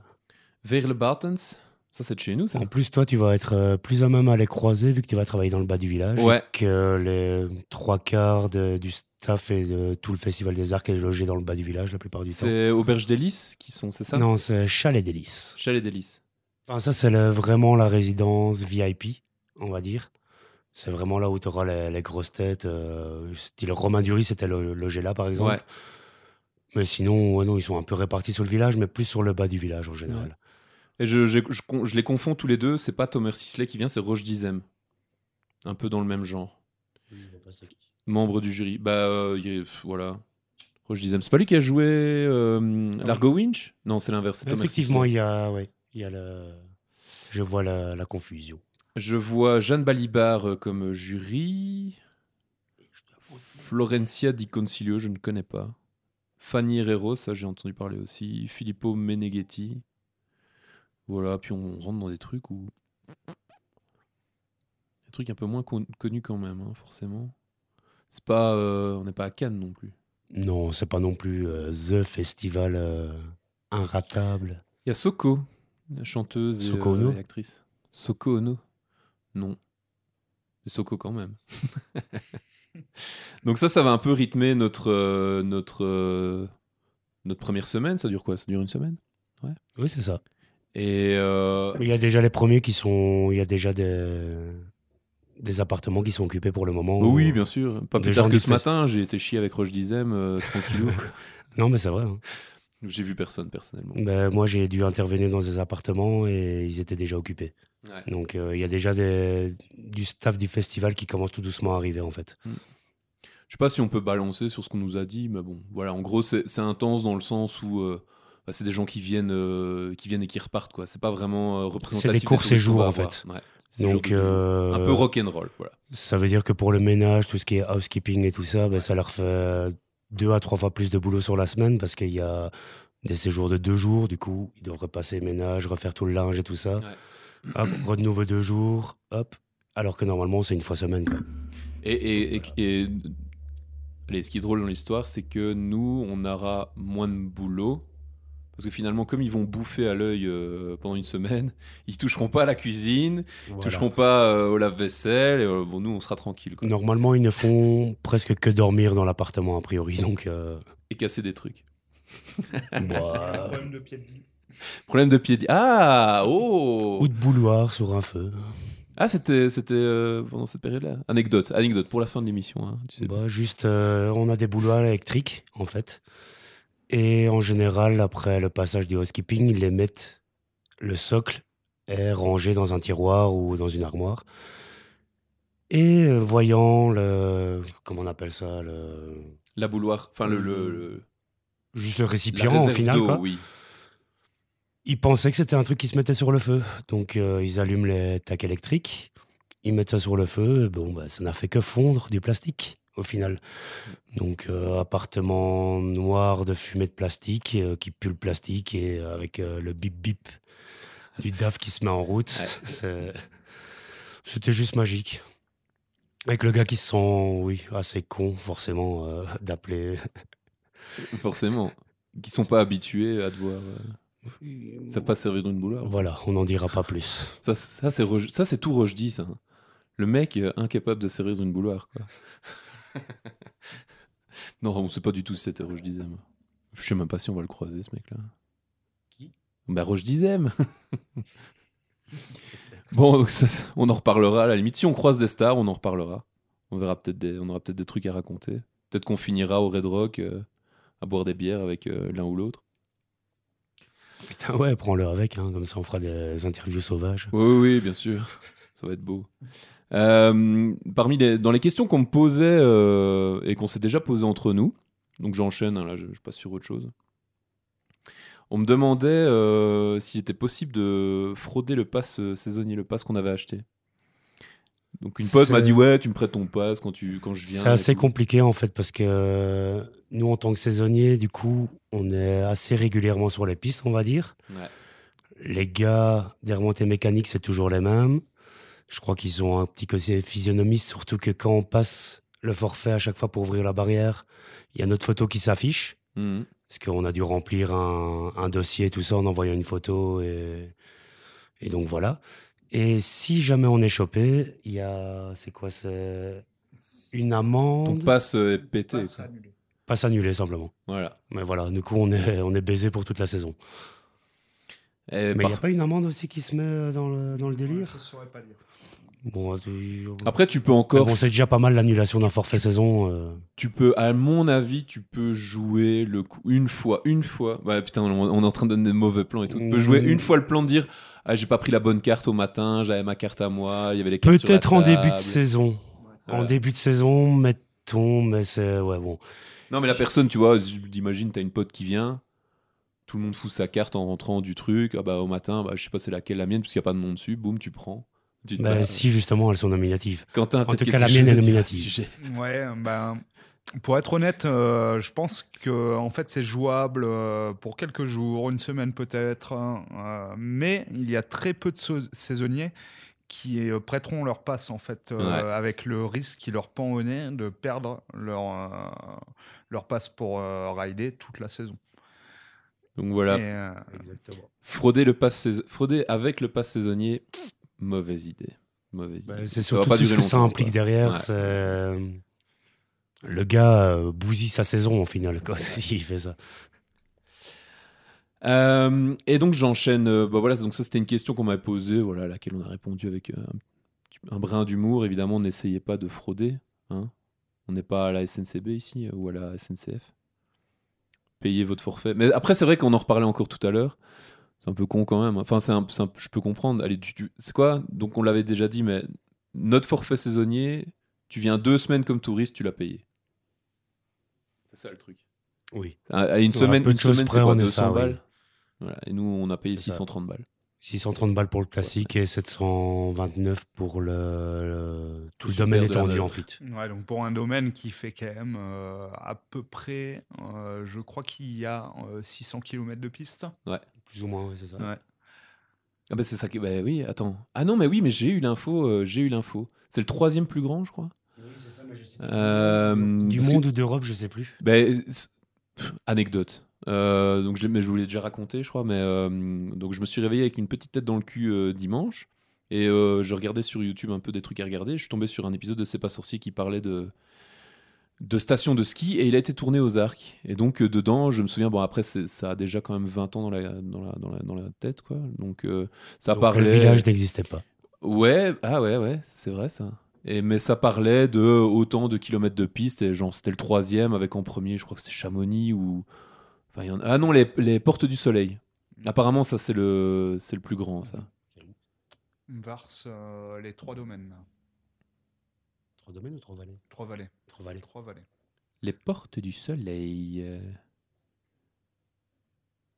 Speaker 1: Veerle Bartens, ça c'est de chez nous, ça.
Speaker 2: En plus, toi, tu vas être euh, plus à même à les croiser vu que tu vas travailler dans le bas du village. et que les trois quarts de- du staff et de tout le Festival des Arts est logé dans le bas du village la plupart du temps.
Speaker 1: C'est Auberge d'Hélice qui sont, c'est ça?
Speaker 2: Non, c'est Chalet d'Hélice.
Speaker 1: Chalet d'Hélice.
Speaker 2: Enfin, ça, c'est vraiment la résidence VIP, on va dire. C'est vraiment là où tu auras les, les grosses têtes. euh, style Romain Duris, c'était lo- logé là, par exemple.
Speaker 1: Ouais.
Speaker 2: Mais sinon, ouais, non, ils sont un peu répartis sur le village, mais plus sur le bas du village en général.
Speaker 1: Et je, je, je les confonds tous les deux, c'est pas Thomas Sisley qui vient, c'est Roche Dizem. Un peu dans le même genre. Membre du jury. Bah, euh, il voilà. Roche Dizem. C'est pas lui qui a joué euh, Largo Winch? Non, c'est l'inverse.
Speaker 2: Effectivement, il y a, ouais, il y a le... Je vois la, la confusion.
Speaker 1: Je vois Jeanne Balibar euh, comme jury. Florencia Di Concilio, je ne connais pas. Fanny Herrero, ça j'ai entendu parler aussi. Filippo Meneghetti. Voilà, puis on rentre dans des trucs où. Des trucs un peu moins con- connus quand même, hein, forcément. C'est pas. euh, on n'est pas à Cannes non plus.
Speaker 2: Non, c'est pas non plus euh, The Festival euh, inratable.
Speaker 1: Il y a Soko, la chanteuse et,
Speaker 2: Soko
Speaker 1: euh,
Speaker 2: Ono
Speaker 1: et actrice. Soko Ono Non. Mais Soko quand même. (laughs) Donc ça, ça va un peu rythmer notre, notre, notre première semaine. Ça dure quoi? Ça dure une semaine?
Speaker 2: Oui, c'est ça.
Speaker 1: Et euh,
Speaker 2: Il y a déjà les premiers qui sont. Il y a déjà des, des appartements qui sont occupés pour le moment.
Speaker 1: oui, bien sûr. Pas plus tard que ce matin, j'ai été chier avec Roche Dizem, euh, tranquillou. (laughs)
Speaker 2: Non, mais c'est vrai. hein.
Speaker 1: j'ai vu personne personnellement.
Speaker 2: Ben, moi, j'ai dû intervenir dans des appartements et ils étaient déjà occupés.
Speaker 1: Ouais.
Speaker 2: Donc, euh, il y a déjà des, du staff du festival qui commence tout doucement à arriver, en fait.
Speaker 1: Je sais pas si on peut balancer sur ce qu'on nous a dit, mais bon, voilà, en gros, c'est c'est intense dans le sens où euh, bah, c'est des gens qui viennent, euh, qui viennent et qui repartent, quoi. C'est pas vraiment euh, représentatif.
Speaker 2: C'est des courts séjours, en fait.
Speaker 1: Ouais,
Speaker 2: Donc, euh,
Speaker 1: un peu rock'n'roll, voilà.
Speaker 2: ça veut dire que pour le ménage, tout ce qui est housekeeping et tout ça, ben, ça leur fait deux à trois fois plus de boulot sur la semaine parce qu'il y a des séjours de deux jours. Du coup, ils doivent repasser ménage, refaire tout le linge et tout ça.
Speaker 1: Ouais.
Speaker 2: Hop, de nouveau deux jours, hop. Alors que normalement, c'est une fois semaine, quoi.
Speaker 1: Et, et, et- et- allez, ce qui est drôle dans l'histoire, c'est que nous, on aura moins de boulot. Parce que finalement, comme ils vont bouffer à l'œil euh, pendant une semaine, (laughs) ils toucheront pas à la cuisine, ils
Speaker 2: Voilà.
Speaker 1: toucheront pas euh, au lave-vaisselle. Et, euh, bon, nous, on sera tranquille. quoi.
Speaker 2: Normalement, ils ne font (laughs) presque que dormir dans l'appartement, a priori. Donc, euh,
Speaker 1: Et casser des trucs. (laughs)
Speaker 2: bah,
Speaker 3: Problème de pied de lit.
Speaker 1: Problème de pied. Ah Oh
Speaker 2: ou de bouloir sur un feu.
Speaker 1: Ah, c'était c'était euh, pendant cette période-là. Anecdote, anecdote pour la fin de l'émission. hein, tu sais.
Speaker 2: Bah, juste, euh, on a des bouloirs électriques, en fait. Et en général, après le passage du housekeeping, ils les mettent. Le socle est rangé dans un tiroir ou dans une armoire. Et euh, voyant le. Comment on appelle ça le,
Speaker 1: La bouloire, enfin le, le, le-
Speaker 2: Juste le récipient, au
Speaker 1: réserve
Speaker 2: final, quoi.
Speaker 1: oui.
Speaker 2: Ils pensaient que c'était un truc qui se mettait sur le feu. Donc, euh, ils allument les tacs électriques, ils mettent ça sur le feu. Bon, bah, ça n'a fait que fondre du plastique, au final. Donc, euh, appartement noir de fumée de plastique euh, qui pue le plastique et euh, avec euh, le bip bip du DAF qui se met en route.
Speaker 1: Ouais. (laughs)
Speaker 2: C'était juste magique. Avec le gars qui se sent, oui, assez con, forcément, (laughs) d'appeler.
Speaker 1: Forcément. Qui sont pas habitués à devoir. ça pas servir d'une bouloire.
Speaker 2: Voilà, on n'en dira pas plus.
Speaker 1: Ça, ça c'est tout Roche dit, ça. Le mec incapable de servir d'une bouloire, quoi. (laughs) non, on sait pas du tout si c'était Roche Dizem. Je sais même pas si on va le croiser, ce mec-là.
Speaker 2: Qui?
Speaker 1: Bah, Roche Dizem (laughs) (laughs) Bon, donc ça, on en reparlera à la limite. Si on croise des stars, on en reparlera. On verra peut-être des, on aura peut-être des trucs à raconter. Peut-être qu'on finira au Red Rock euh, à boire des bières avec euh, l'un ou l'autre.
Speaker 2: Putain, ouais, prends-le avec, hein, comme ça on fera des interviews sauvages.
Speaker 1: Oui, oui, oui, bien sûr. Ça va être beau. Euh, parmi les, dans les questions qu'on me posait euh, et qu'on s'est déjà posé entre nous, donc j'enchaîne, hein, là je, je passe sur autre chose. On me demandait euh, s'il était possible de frauder le pass saisonnier, le pass qu'on avait acheté. Donc une pote m'a dit ouais, tu me prêtes ton pass quand tu quand je viens.
Speaker 2: C'est assez
Speaker 1: tout.
Speaker 2: compliqué en fait parce que nous en tant que saisonniers, du coup, on est assez régulièrement sur les pistes, on va dire.
Speaker 1: Ouais.
Speaker 2: Les gars des remontées mécaniques, c'est toujours les mêmes. Je crois qu'ils ont un petit côté physionomiste, surtout que quand on passe le forfait à chaque fois pour ouvrir la barrière, il y a notre photo qui s'affiche.
Speaker 1: Mhm.
Speaker 2: Parce qu'on a dû remplir un, un dossier, tout ça, en envoyant une photo. Et, et donc voilà. Et si jamais on est chopé, il y a. C'est quoi C'est une
Speaker 1: Ton
Speaker 2: amende.
Speaker 1: pass euh, est pété. quoi.
Speaker 2: Pas s'annuler simplement.
Speaker 1: Voilà.
Speaker 2: Mais voilà, du coup, on est, on est baisé pour toute la saison.
Speaker 1: Et
Speaker 2: Mais il
Speaker 1: par-
Speaker 2: n'y a pas une amende aussi qui se met dans le, dans le délire?
Speaker 3: Je saurais pas dire.
Speaker 2: Bon,
Speaker 1: Après, tu peux encore
Speaker 2: bon, c'est déjà pas mal l'annulation d'un forfait saison. euh.
Speaker 1: tu peux, à mon avis, tu peux jouer le coup une fois, une fois. Ouais, putain, on, on est en train de donner des mauvais plans et tout. Tu peux jouer
Speaker 2: Mm.
Speaker 1: une fois le plan de dire Ah, j'ai pas pris la bonne carte au matin, j'avais ma carte à moi, il y avait les cartes
Speaker 2: Peut-être en début de saison. En début de saison, mettons, mais c'est. Ouais, bon.
Speaker 1: Non, mais la personne, tu vois, imagine, t'as une pote qui vient, tout le monde fout sa carte en rentrant du truc. Ah bah, au matin, bah, je sais pas c'est laquelle la mienne, puisqu'il n'y a pas de nom dessus. Boum, tu prends.
Speaker 2: Bah, si, justement, elles sont nominatives.
Speaker 1: Quentin,
Speaker 2: en tout cas, la mienne est
Speaker 1: ce
Speaker 2: nominative.
Speaker 3: Ouais, ben, pour être honnête, euh, je pense que en fait c'est jouable euh, pour quelques jours, une semaine peut-être, hein, euh, mais il y a très peu de saisonniers qui euh, prêteront leur passe en fait, euh,
Speaker 1: Ouais.
Speaker 3: avec le risque qui leur pend au nez de perdre leur euh, leur passe pour euh, rider toute la saison.
Speaker 1: Donc voilà,
Speaker 3: Et, euh,
Speaker 1: frauder, le pass frauder avec le pass saisonnier, pff, mauvaise idée. Mauvaise
Speaker 2: Bah,
Speaker 1: idée.
Speaker 2: c'est surtout
Speaker 1: pas
Speaker 2: tout ce que ça implique
Speaker 1: quoi.
Speaker 2: derrière.
Speaker 1: Ouais.
Speaker 2: euh, Le gars euh, bousille sa saison au final quand (laughs) il fait ça.
Speaker 1: Euh, et donc j'enchaîne. euh, bah voilà, donc ça c'était une question qu'on m'avait posée, voilà, à laquelle on a répondu avec euh, un, brin d'humour. Évidemment, n'essayez pas de frauder. Hein. On n'est pas à la SNCB ici ou à la SNCF. Payez votre forfait. Mais après, c'est vrai qu'on en reparlait encore tout à l'heure. C'est un peu con quand même. Enfin, c'est un, je peux comprendre. Allez, tu- tu- c'est quoi? Donc on l'avait déjà dit, mais notre forfait saisonnier, tu viens deux semaines comme touriste, tu l'as payé. C'est ça le truc.
Speaker 2: Oui.
Speaker 1: À à une semaine, une semaine, c'est quoi,
Speaker 2: on est
Speaker 1: 200
Speaker 2: ça, oui.
Speaker 1: balles? Voilà. Et nous, on a payé
Speaker 2: C'est ça.
Speaker 1: 630 balles.
Speaker 2: 630 balles pour le classique et 729 pour le, le- tout le domaine étendu en fit.
Speaker 3: Ouais, donc pour un domaine qui fait quand même euh, à peu près, euh, je crois qu'il y a euh, 600 km de piste.
Speaker 2: Plus ou moins, ouais, c'est ça.
Speaker 3: Ouais.
Speaker 1: Ah bah c'est ça qui... Bah oui, attends. Ah non, mais oui, mais j'ai eu l'info. euh, j'ai eu l'info. C'est le troisième plus grand, je crois. Euh,
Speaker 2: Du
Speaker 1: que-
Speaker 2: monde ou d'Europe, je sais plus.
Speaker 1: Ben, pff, anecdote. Euh, donc je, mais je vous l'ai déjà raconté, je crois. Mais euh, donc je me suis réveillé avec une petite tête dans le cul euh, dimanche et je regardais sur YouTube un peu des trucs à regarder. Je suis tombé sur un épisode de C'est pas sorcier qui parlait de de station de ski et il a été tourné aux Arcs. Et donc dedans, je me souviens. Bon après, ça a déjà quand même 20 ans dans la dans la dans la, dans la tête, quoi. Donc ça
Speaker 2: Donc,
Speaker 1: parlait.
Speaker 2: Le village n'existait pas.
Speaker 1: Ouais, ah ouais, ouais, c'est vrai ça. Et, mais ça parlait de autant de kilomètres de piste, et genre c'était le troisième avec en premier, je crois que c'était Chamonix ou. Enfin, il y en a- Ah non, les, les Portes du Soleil. Apparemment, ça c'est le, c'est le plus grand, ça.
Speaker 3: Vars, euh, les trois domaines,
Speaker 2: Trois domaines ou trois vallées
Speaker 3: trois vallées.
Speaker 2: Trois vallées.
Speaker 3: Trois vallées.
Speaker 1: Les Portes du Soleil.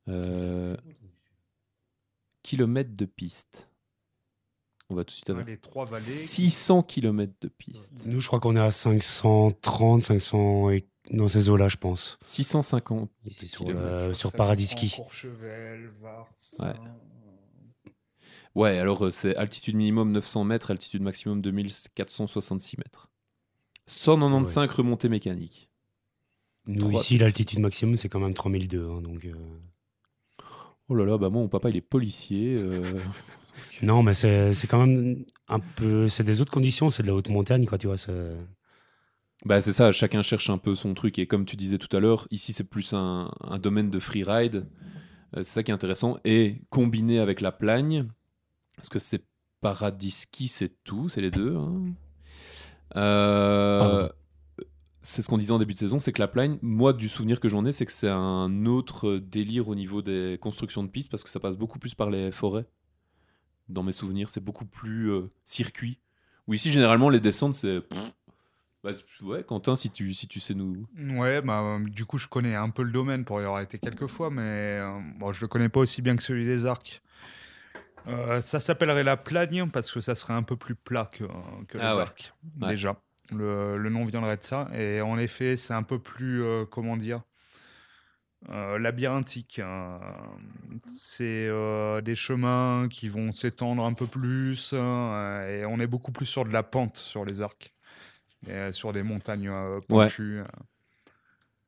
Speaker 1: euh, kilomètres de piste. On va tout de suite avoir.
Speaker 3: les trois vallées.
Speaker 1: 600 kilomètres de piste.
Speaker 2: Nous, je crois qu'on est à 530, 500 et dans ces eaux-là, je pense.
Speaker 1: 650
Speaker 2: Ici sur, euh, sur
Speaker 3: que ça
Speaker 2: Paradis
Speaker 3: comprend
Speaker 2: Ski.
Speaker 3: Courchevel, Vars.
Speaker 1: Ouais.
Speaker 3: euh,
Speaker 1: Ouais, alors euh, c'est altitude minimum 900 mètres, altitude maximum 2466 mètres. 195 remontées mécaniques.
Speaker 2: Nous, ici, l'altitude maximum, c'est quand même 3002. hein, donc, euh,
Speaker 1: Oh là là, bah moi, mon papa, il est policier. euh, (laughs)
Speaker 2: Non, mais c'est c'est quand même un peu. C'est des autres conditions, c'est de la haute montagne, quoi, tu vois. C'est-
Speaker 1: Bah c'est ça, chacun cherche un peu son truc. Et comme tu disais tout à l'heure, ici, c'est plus un, un domaine de freeride. Euh, c'est ça qui est intéressant. Et combiné avec la plagne, parce que c'est paradis ski, c'est tout, c'est les deux. hein. Euh, c'est ce qu'on disait en début de saison, c'est que la plagne, moi, du souvenir que j'en ai, c'est que c'est un autre délire au niveau des constructions de pistes, parce que ça passe beaucoup plus par les forêts. dans mes souvenirs. C'est beaucoup plus euh, circuit. Où ici, généralement, les descentes, c'est. Bah, ouais, Quentin, si tu, si tu sais nous.
Speaker 3: Ouais, bah, euh, du coup, je connais un peu le domaine pour y avoir été quelques fois, mais euh, bon, je le connais pas aussi bien que celui des arcs. Euh, ça s'appellerait la plagne parce que ça serait un peu plus plat que, que les
Speaker 1: Ah ouais.
Speaker 3: arcs,
Speaker 1: Ouais.
Speaker 3: déjà. Le, le nom viendrait de ça. Et en effet, c'est un peu plus, euh, comment dire, euh, labyrinthique. hein. C'est euh, des chemins qui vont s'étendre un peu plus. euh, et on est beaucoup plus sur de la pente sur les arcs. Et, euh, sur des montagnes
Speaker 1: Ouais.
Speaker 3: penchues. euh.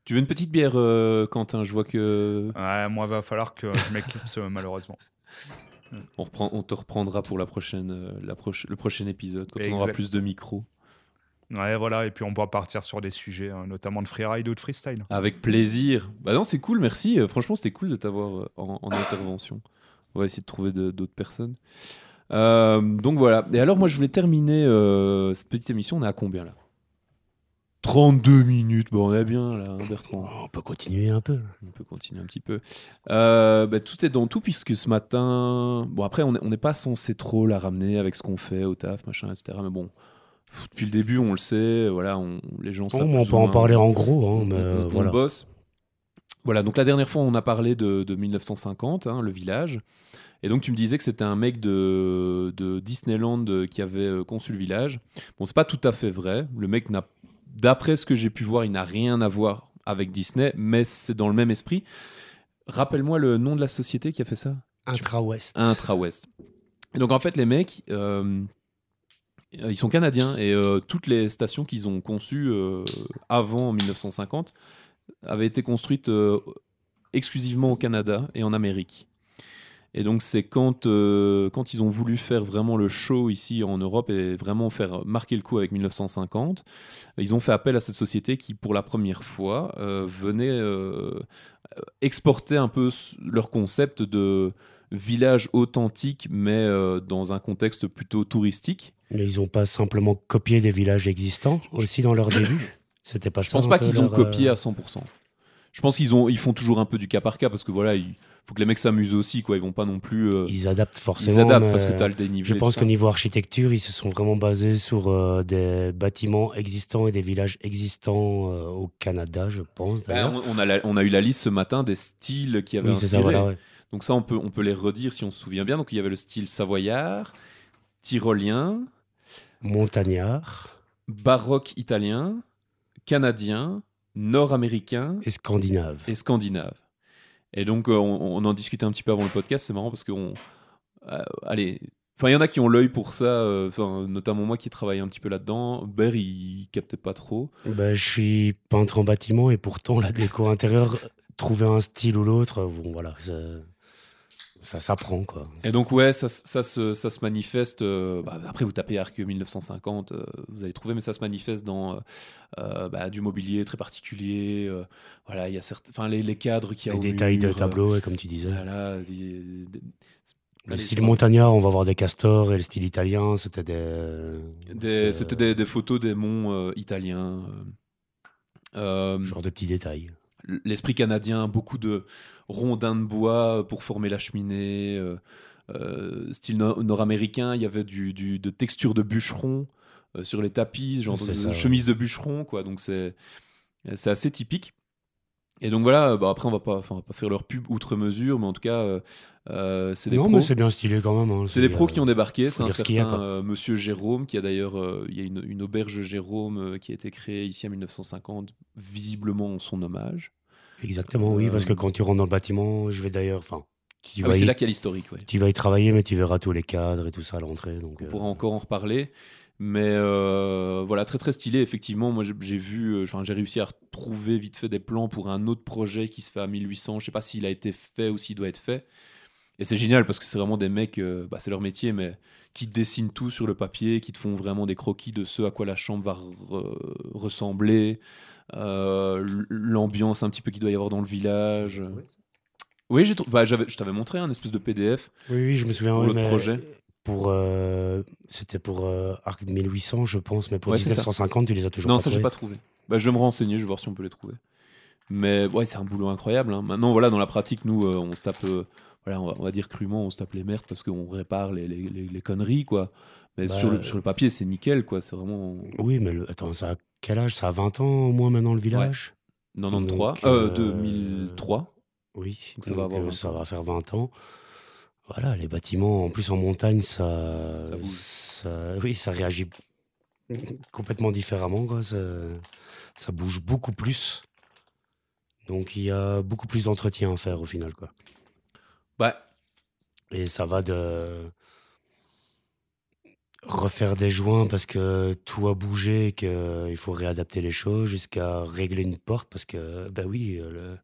Speaker 1: Tu veux une petite bière, euh, Quentin? Je vois que.
Speaker 3: Ouais, moi, va falloir que je m'éclipse, euh, malheureusement. (laughs)
Speaker 1: On, reprend, on te reprendra pour la prochaine, la proche- le prochain épisode, quand on aura plus de micros.
Speaker 3: Ouais, voilà, et puis on pourra partir sur des sujets, hein, notamment de freeride ou de freestyle.
Speaker 1: Avec plaisir. Bah non, c'est cool, merci. Franchement, c'était cool de t'avoir en, en intervention. On va essayer de trouver d'autres personnes. Euh, donc voilà. Et alors, moi, je voulais terminer euh, cette petite émission. On est à combien là? 32 minutes. Bon, on est bien là, hein, Bertrand.
Speaker 2: Oh, On peut continuer un peu.
Speaker 1: On peut continuer un petit peu. Euh, bah, tout est dans tout, puisque ce matin. Bon, après, on n'est pas censé trop la ramener avec ce qu'on fait au taf, machin, etc. Mais bon, depuis le début, on le sait. Voilà, on- les gens
Speaker 2: Bon,
Speaker 1: savent.
Speaker 2: on peut en parler en gros, hein, mais
Speaker 1: on,
Speaker 2: euh,
Speaker 1: on
Speaker 2: voilà.
Speaker 1: bosse. Voilà, donc la dernière fois, on a parlé de, de 1950, hein, le village. Et donc, tu me disais que c'était un mec de, de Disneyland euh, qui avait euh, conçu le village. Bon, c'est pas tout à fait vrai. Le mec n'a, d'après ce que j'ai pu voir, il n'a rien à voir avec Disney, mais c'est dans le même esprit. Rappelle-moi le nom de la société qui a fait ça
Speaker 2: Intra-Ouest.
Speaker 1: Intra-West. Et donc en fait, les mecs, euh, ils sont canadiens et euh, toutes les stations qu'ils ont conçues euh, avant 1950 avaient été construites exclusivement au Canada et en Amérique. Et donc c'est quand, euh, quand ils ont voulu faire vraiment le show ici en Europe et vraiment faire marquer le coup avec 1950, ils ont fait appel à cette société qui pour la première fois euh, venait euh, exporter un peu leur concept de village authentique mais dans un contexte plutôt touristique.
Speaker 2: Mais ils ont pas simplement copié des villages existants aussi dans leur début? C'était pas
Speaker 1: Je pense pas qu'ils ont copié à 100%. Je pense qu'ils ont ils font toujours un peu du cas par cas parce que voilà, il faut que les mecs s'amusent aussi quoi, ils vont pas non plus euh,
Speaker 2: Ils adaptent
Speaker 1: ils
Speaker 2: forcément.
Speaker 1: adaptent
Speaker 2: mais
Speaker 1: parce que tu as le dénivelé.
Speaker 2: Je pense qu'au niveau architecture, ils se sont vraiment basés sur euh, des bâtiments existants et des villages existants euh, au Canada, je pense. D'ailleurs.
Speaker 1: on, a la- on a eu la liste ce matin des styles qui avaient
Speaker 2: oui, ça,
Speaker 1: inspiré.
Speaker 2: voilà. ouais.
Speaker 1: Donc ça, on peut, on peut les redire si on se souvient bien. Donc il y avait le style savoyard, tyrolien,
Speaker 2: Montagnard
Speaker 1: baroque italien, canadien, nord-américain
Speaker 2: et scandinave.
Speaker 1: et scandinave. Et donc, euh, on, en discutait un petit peu avant le podcast, c'est marrant parce que, on, euh, allez, enfin, il y en a qui ont l'œil pour ça, euh, notamment moi qui travaille un petit peu là-dedans. Ber, il captait pas trop.
Speaker 2: Ben, je suis peintre en bâtiment et pourtant la déco intérieure, trouver un style ou l'autre, bon voilà, ça, ça s'apprend quoi.
Speaker 1: Et donc, ouais, ça, ça, se, ça se manifeste. euh, bah, après, vous tapez Arc 1950, euh, vous allez trouver, mais ça se manifeste dans euh, euh, bah, du mobilier très particulier. voilà, il y a enfin, les, les cadres a
Speaker 2: Les détails de
Speaker 1: mur,
Speaker 2: tableau, et comme tu disais.
Speaker 1: Voilà, des- des-
Speaker 2: Le style montagnard, on va voir des castors et le style italien, c'était des.
Speaker 1: C'était des, des photos des monts italiens.
Speaker 2: Genre de petits détails.
Speaker 1: l'esprit canadien, beaucoup de rondins de bois pour former la cheminée. euh, euh, style nor- nord-américain, il y avait du, du- de texture de bûcheron euh, sur les tapis, genre de,
Speaker 2: ça, ouais.
Speaker 1: chemise de bûcheron, quoi. Donc c'est assez typique. Et donc voilà, bah après on va pas, on va pas faire leur pub outre mesure, mais en tout cas, euh, euh, c'est des
Speaker 2: non,
Speaker 1: pros.
Speaker 2: mais c'est bien stylé quand même. hein,
Speaker 1: C'est des pros
Speaker 2: euh,
Speaker 1: qui ont débarqué. C'est un
Speaker 2: a,
Speaker 1: certain euh, monsieur Jérôme qui a d'ailleurs. euh, Il y a une, une auberge Jérôme euh, qui a été créée ici en 1950, visiblement en son hommage.
Speaker 2: Exactement, oui,
Speaker 1: Euh,
Speaker 2: parce que quand tu rentres dans le bâtiment, je vais d'ailleurs. Enfin,
Speaker 1: Ah oui, c'est
Speaker 2: y,
Speaker 1: là qu'il y a l'historique, ouais.
Speaker 2: tu vas y travailler, mais tu verras tous les cadres et tout ça à l'entrée. Donc,
Speaker 1: On
Speaker 2: euh,
Speaker 1: pourra encore en reparler. Mais euh, voilà, très très stylé. Effectivement, moi j'ai vu, euh, enfin, j'ai réussi à retrouver vite fait des plans pour un autre projet qui se fait à 1800. Je sais pas s'il a été fait ou s'il doit être fait. Et c'est génial parce que c'est vraiment des mecs, euh, bah, c'est leur métier, mais qui dessinent tout sur le papier, qui te font vraiment des croquis de ce à quoi la chambre va re- ressembler, euh, l'ambiance un petit peu qu'il doit y avoir dans le village. Oui, j'ai bah, je t'avais montré un espèce de PDF.
Speaker 2: Oui, oui, je me souviens.
Speaker 1: Pour l'autre projet.
Speaker 2: Pour, euh, c'était pour euh, Arc 1800, je pense, mais pour
Speaker 1: Ouais, c'est ça.
Speaker 2: 1950, tu les as toujours
Speaker 1: Non,
Speaker 2: pas
Speaker 1: ça, j'ai pas trouvé. Bah, je vais me renseigner, je vais voir si on peut les trouver. Mais ouais, c'est un boulot incroyable. hein. Maintenant, voilà, dans la pratique, nous, euh, on se tape. euh, voilà, on va, on va dire crûment, on se tape les merdes parce qu'on répare les, les, les- les conneries, quoi. Mais
Speaker 2: Bah,
Speaker 1: sur, le, sur le papier, c'est nickel, quoi. C'est vraiment
Speaker 2: Oui, mais le- attends, ça a quel âge? Ça a 20 ans au moins maintenant le village?
Speaker 1: 93,
Speaker 2: Donc,
Speaker 1: euh,
Speaker 2: euh,
Speaker 1: 2003.
Speaker 2: Oui,
Speaker 1: Donc ça va avoir
Speaker 2: euh,
Speaker 1: 20
Speaker 2: ça va faire 20 ans. Voilà, les bâtiments, en plus en montagne, ça,
Speaker 1: Ça
Speaker 2: oui, ça réagit complètement différemment. Quoi. Ça, bouge beaucoup plus. Donc il y a beaucoup plus d'entretien à faire au final. Quoi.
Speaker 1: Bah,
Speaker 2: Et ça va de refaire des joints parce que tout a bougé et qu'il faut réadapter les choses jusqu'à régler une porte parce que, bah oui, euh, le-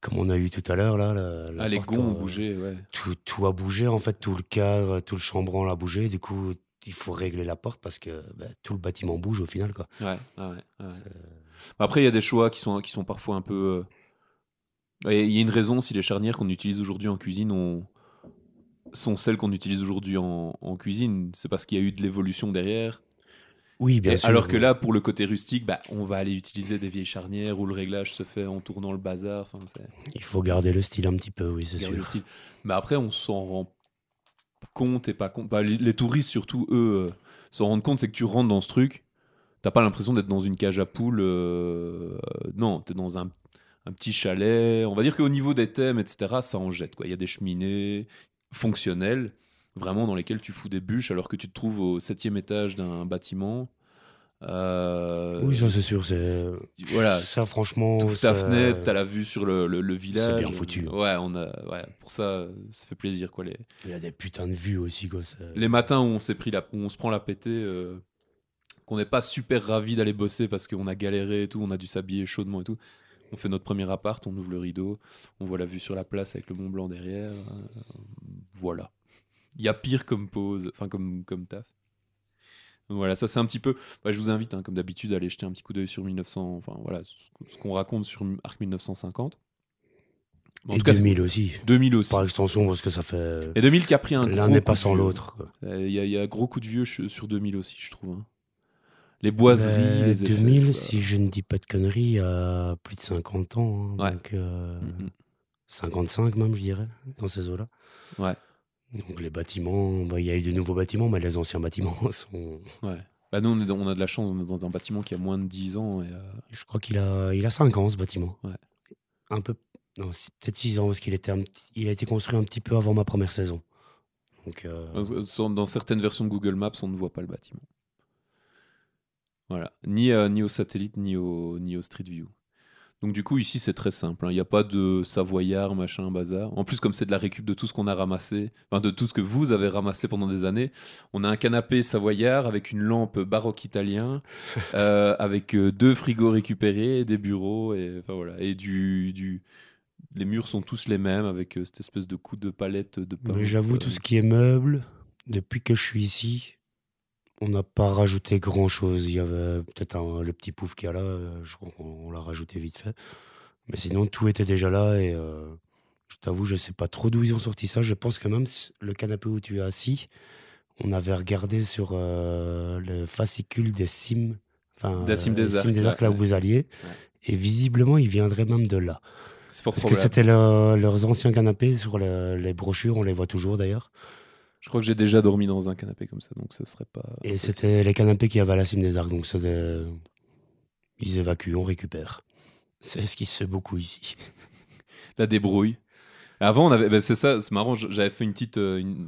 Speaker 2: comme on a eu tout à l'heure, là, la, la
Speaker 1: ah, les gonds ont
Speaker 2: euh,
Speaker 1: bougé, ouais.
Speaker 2: tout, tout a bougé, en fait, tout le cadre, tout le chambranle a bougé. Du coup, il faut régler la porte parce que bah, tout le bâtiment bouge au final. Quoi.
Speaker 1: Ouais, ouais, ouais. Après, il y a des choix qui sont, qui sont parfois un peu. euh, Il y a une raison si les charnières qu'on utilise aujourd'hui en cuisine ont- sont celles qu'on utilise aujourd'hui en, en cuisine. C'est parce qu'il y a eu de l'évolution derrière.
Speaker 2: Oui, bien
Speaker 1: Et
Speaker 2: sûr.
Speaker 1: alors que là, pour le côté rustique, bah, on va aller utiliser des vieilles charnières où le réglage se fait en tournant le bazar. Enfin, c'est
Speaker 2: Il faut garder le style un petit peu, oui, c'est
Speaker 1: garder le
Speaker 2: sûr.
Speaker 1: style. Mais après, on s'en rend compte et pas compte. Bah, les, les touristes, surtout, eux, euh, s'en rendent compte, c'est que tu rentres dans ce truc, t'as pas l'impression d'être dans une cage à poules. euh, euh, non, t'es dans un, un petit chalet. On va dire qu'au niveau des thèmes, etc., ça en jette. quoi. Il y a des cheminées fonctionnelles, vraiment dans lesquelles tu fous des bûches alors que tu te trouves au septième étage d'un bâtiment. Euh,
Speaker 2: Oui, ça c'est sûr. C'est...
Speaker 1: voilà,
Speaker 2: Ça, franchement.
Speaker 1: T'ouvres ta
Speaker 2: ça-
Speaker 1: fenêtre, t'as la vue sur le, le, le village.
Speaker 2: bien foutu.
Speaker 1: Ouais, on a, ouais, pour ça, ça fait plaisir. Quoi. Les,
Speaker 2: Il y a des putains de vues aussi. Quoi. ça-
Speaker 1: les matins où on, s'est pris la, où on se prend la pétée, euh, qu'on n'est pas super ravi d'aller bosser parce qu'on a galéré et tout, on a dû s'habiller chaudement et tout. On fait notre premier appart, on ouvre le rideau, on voit la vue sur la place avec le Mont Blanc derrière. euh, voilà. Il y a pire comme pause, enfin comme, comme taf. Donc voilà, ça c'est un petit peu. bah, je vous invite, hein, comme d'habitude, à aller jeter un petit coup d'œil sur 1900, enfin voilà, ce qu'on raconte sur Arc 1950. Mais en
Speaker 2: Et
Speaker 1: tout cas,
Speaker 2: 2000 aussi.
Speaker 1: 2000 aussi.
Speaker 2: Par extension, parce que ça fait.
Speaker 1: Et 2000 qui a pris un
Speaker 2: L'un n'est pas sans l'autre. quoi.
Speaker 1: Euh, Il y, a- il y a gros coup de vieux sur 2000 aussi, je trouve. hein. Les boiseries,
Speaker 2: Ben,
Speaker 1: les effets,
Speaker 2: 2000,
Speaker 1: quoi.
Speaker 2: si je ne dis pas de conneries, il y a plus de 50 ans. hein,
Speaker 1: Ouais.
Speaker 2: Donc, euh,
Speaker 1: Mhm.
Speaker 2: 55 même, je dirais, dans ces eaux-là.
Speaker 1: Ouais.
Speaker 2: Donc les bâtiments, bah, il y a eu de nouveaux bâtiments, mais les anciens bâtiments (laughs) sont.
Speaker 1: Ouais. Bah, nous, on, est dans- on a de la chance, on est dans un bâtiment qui a moins de 10 ans. Et, euh,
Speaker 2: Je crois qu'il a, il a 5 ans ce bâtiment.
Speaker 1: Ouais.
Speaker 2: Un peu. Non, peut-être 6 ans, parce qu'il était un petit- il a été construit un petit peu avant ma première saison. Donc, euh,
Speaker 1: dans certaines versions de Google Maps, on ne voit pas le bâtiment. Voilà. Ni, euh, ni au satellite, ni au, ni au Street View. Donc du coup, ici, c'est très simple. hein. Il n'y a pas de savoyard, machin, bazar. En plus, comme c'est de la récup de tout ce qu'on a ramassé, enfin de tout ce que vous avez ramassé pendant des années, on a un canapé savoyard avec une lampe baroque italien, (laughs) euh, avec euh, deux frigos récupérés, des bureaux, et, enfin, voilà. et du, du... Les murs sont tous les mêmes, avec euh, cette espèce de coup de palette de
Speaker 2: mais j'avoue,
Speaker 1: euh,
Speaker 2: tout ce qui est meuble, depuis que je suis ici, on n'a pas rajouté grand-chose. Il y avait peut-être un- le petit pouf qu'il y a là, euh, je crois qu'on on l'a rajouté vite fait. Mais sinon, tout était déjà là et euh, je t'avoue, je sais pas trop d'où ils ont sorti ça. Je pense que même s- le canapé où tu es assis, on avait regardé sur euh, le fascicule des cimes, enfin,
Speaker 1: Des cimes des
Speaker 2: euh,
Speaker 1: arcs,
Speaker 2: des arcs là
Speaker 1: ouais,
Speaker 2: où vous alliez.
Speaker 1: Ouais.
Speaker 2: Et visiblement, il viendrait même de là.
Speaker 1: C'est fort
Speaker 2: Parce que
Speaker 1: probable.
Speaker 2: c'était leur- leurs anciens canapés sur le- les brochures, on les voit toujours d'ailleurs.
Speaker 1: Je crois que j'ai déjà dormi dans un canapé comme ça, donc ce serait pas.
Speaker 2: Et c'était les canapés qui avaient à la cime des arcs, donc c'est des- ils évacuent, on récupère. C'est ce qui se fait beaucoup ici.
Speaker 1: la débrouille. Avant, on avait, ben, c'est ça, c'est marrant. J'avais fait une petite, euh, une-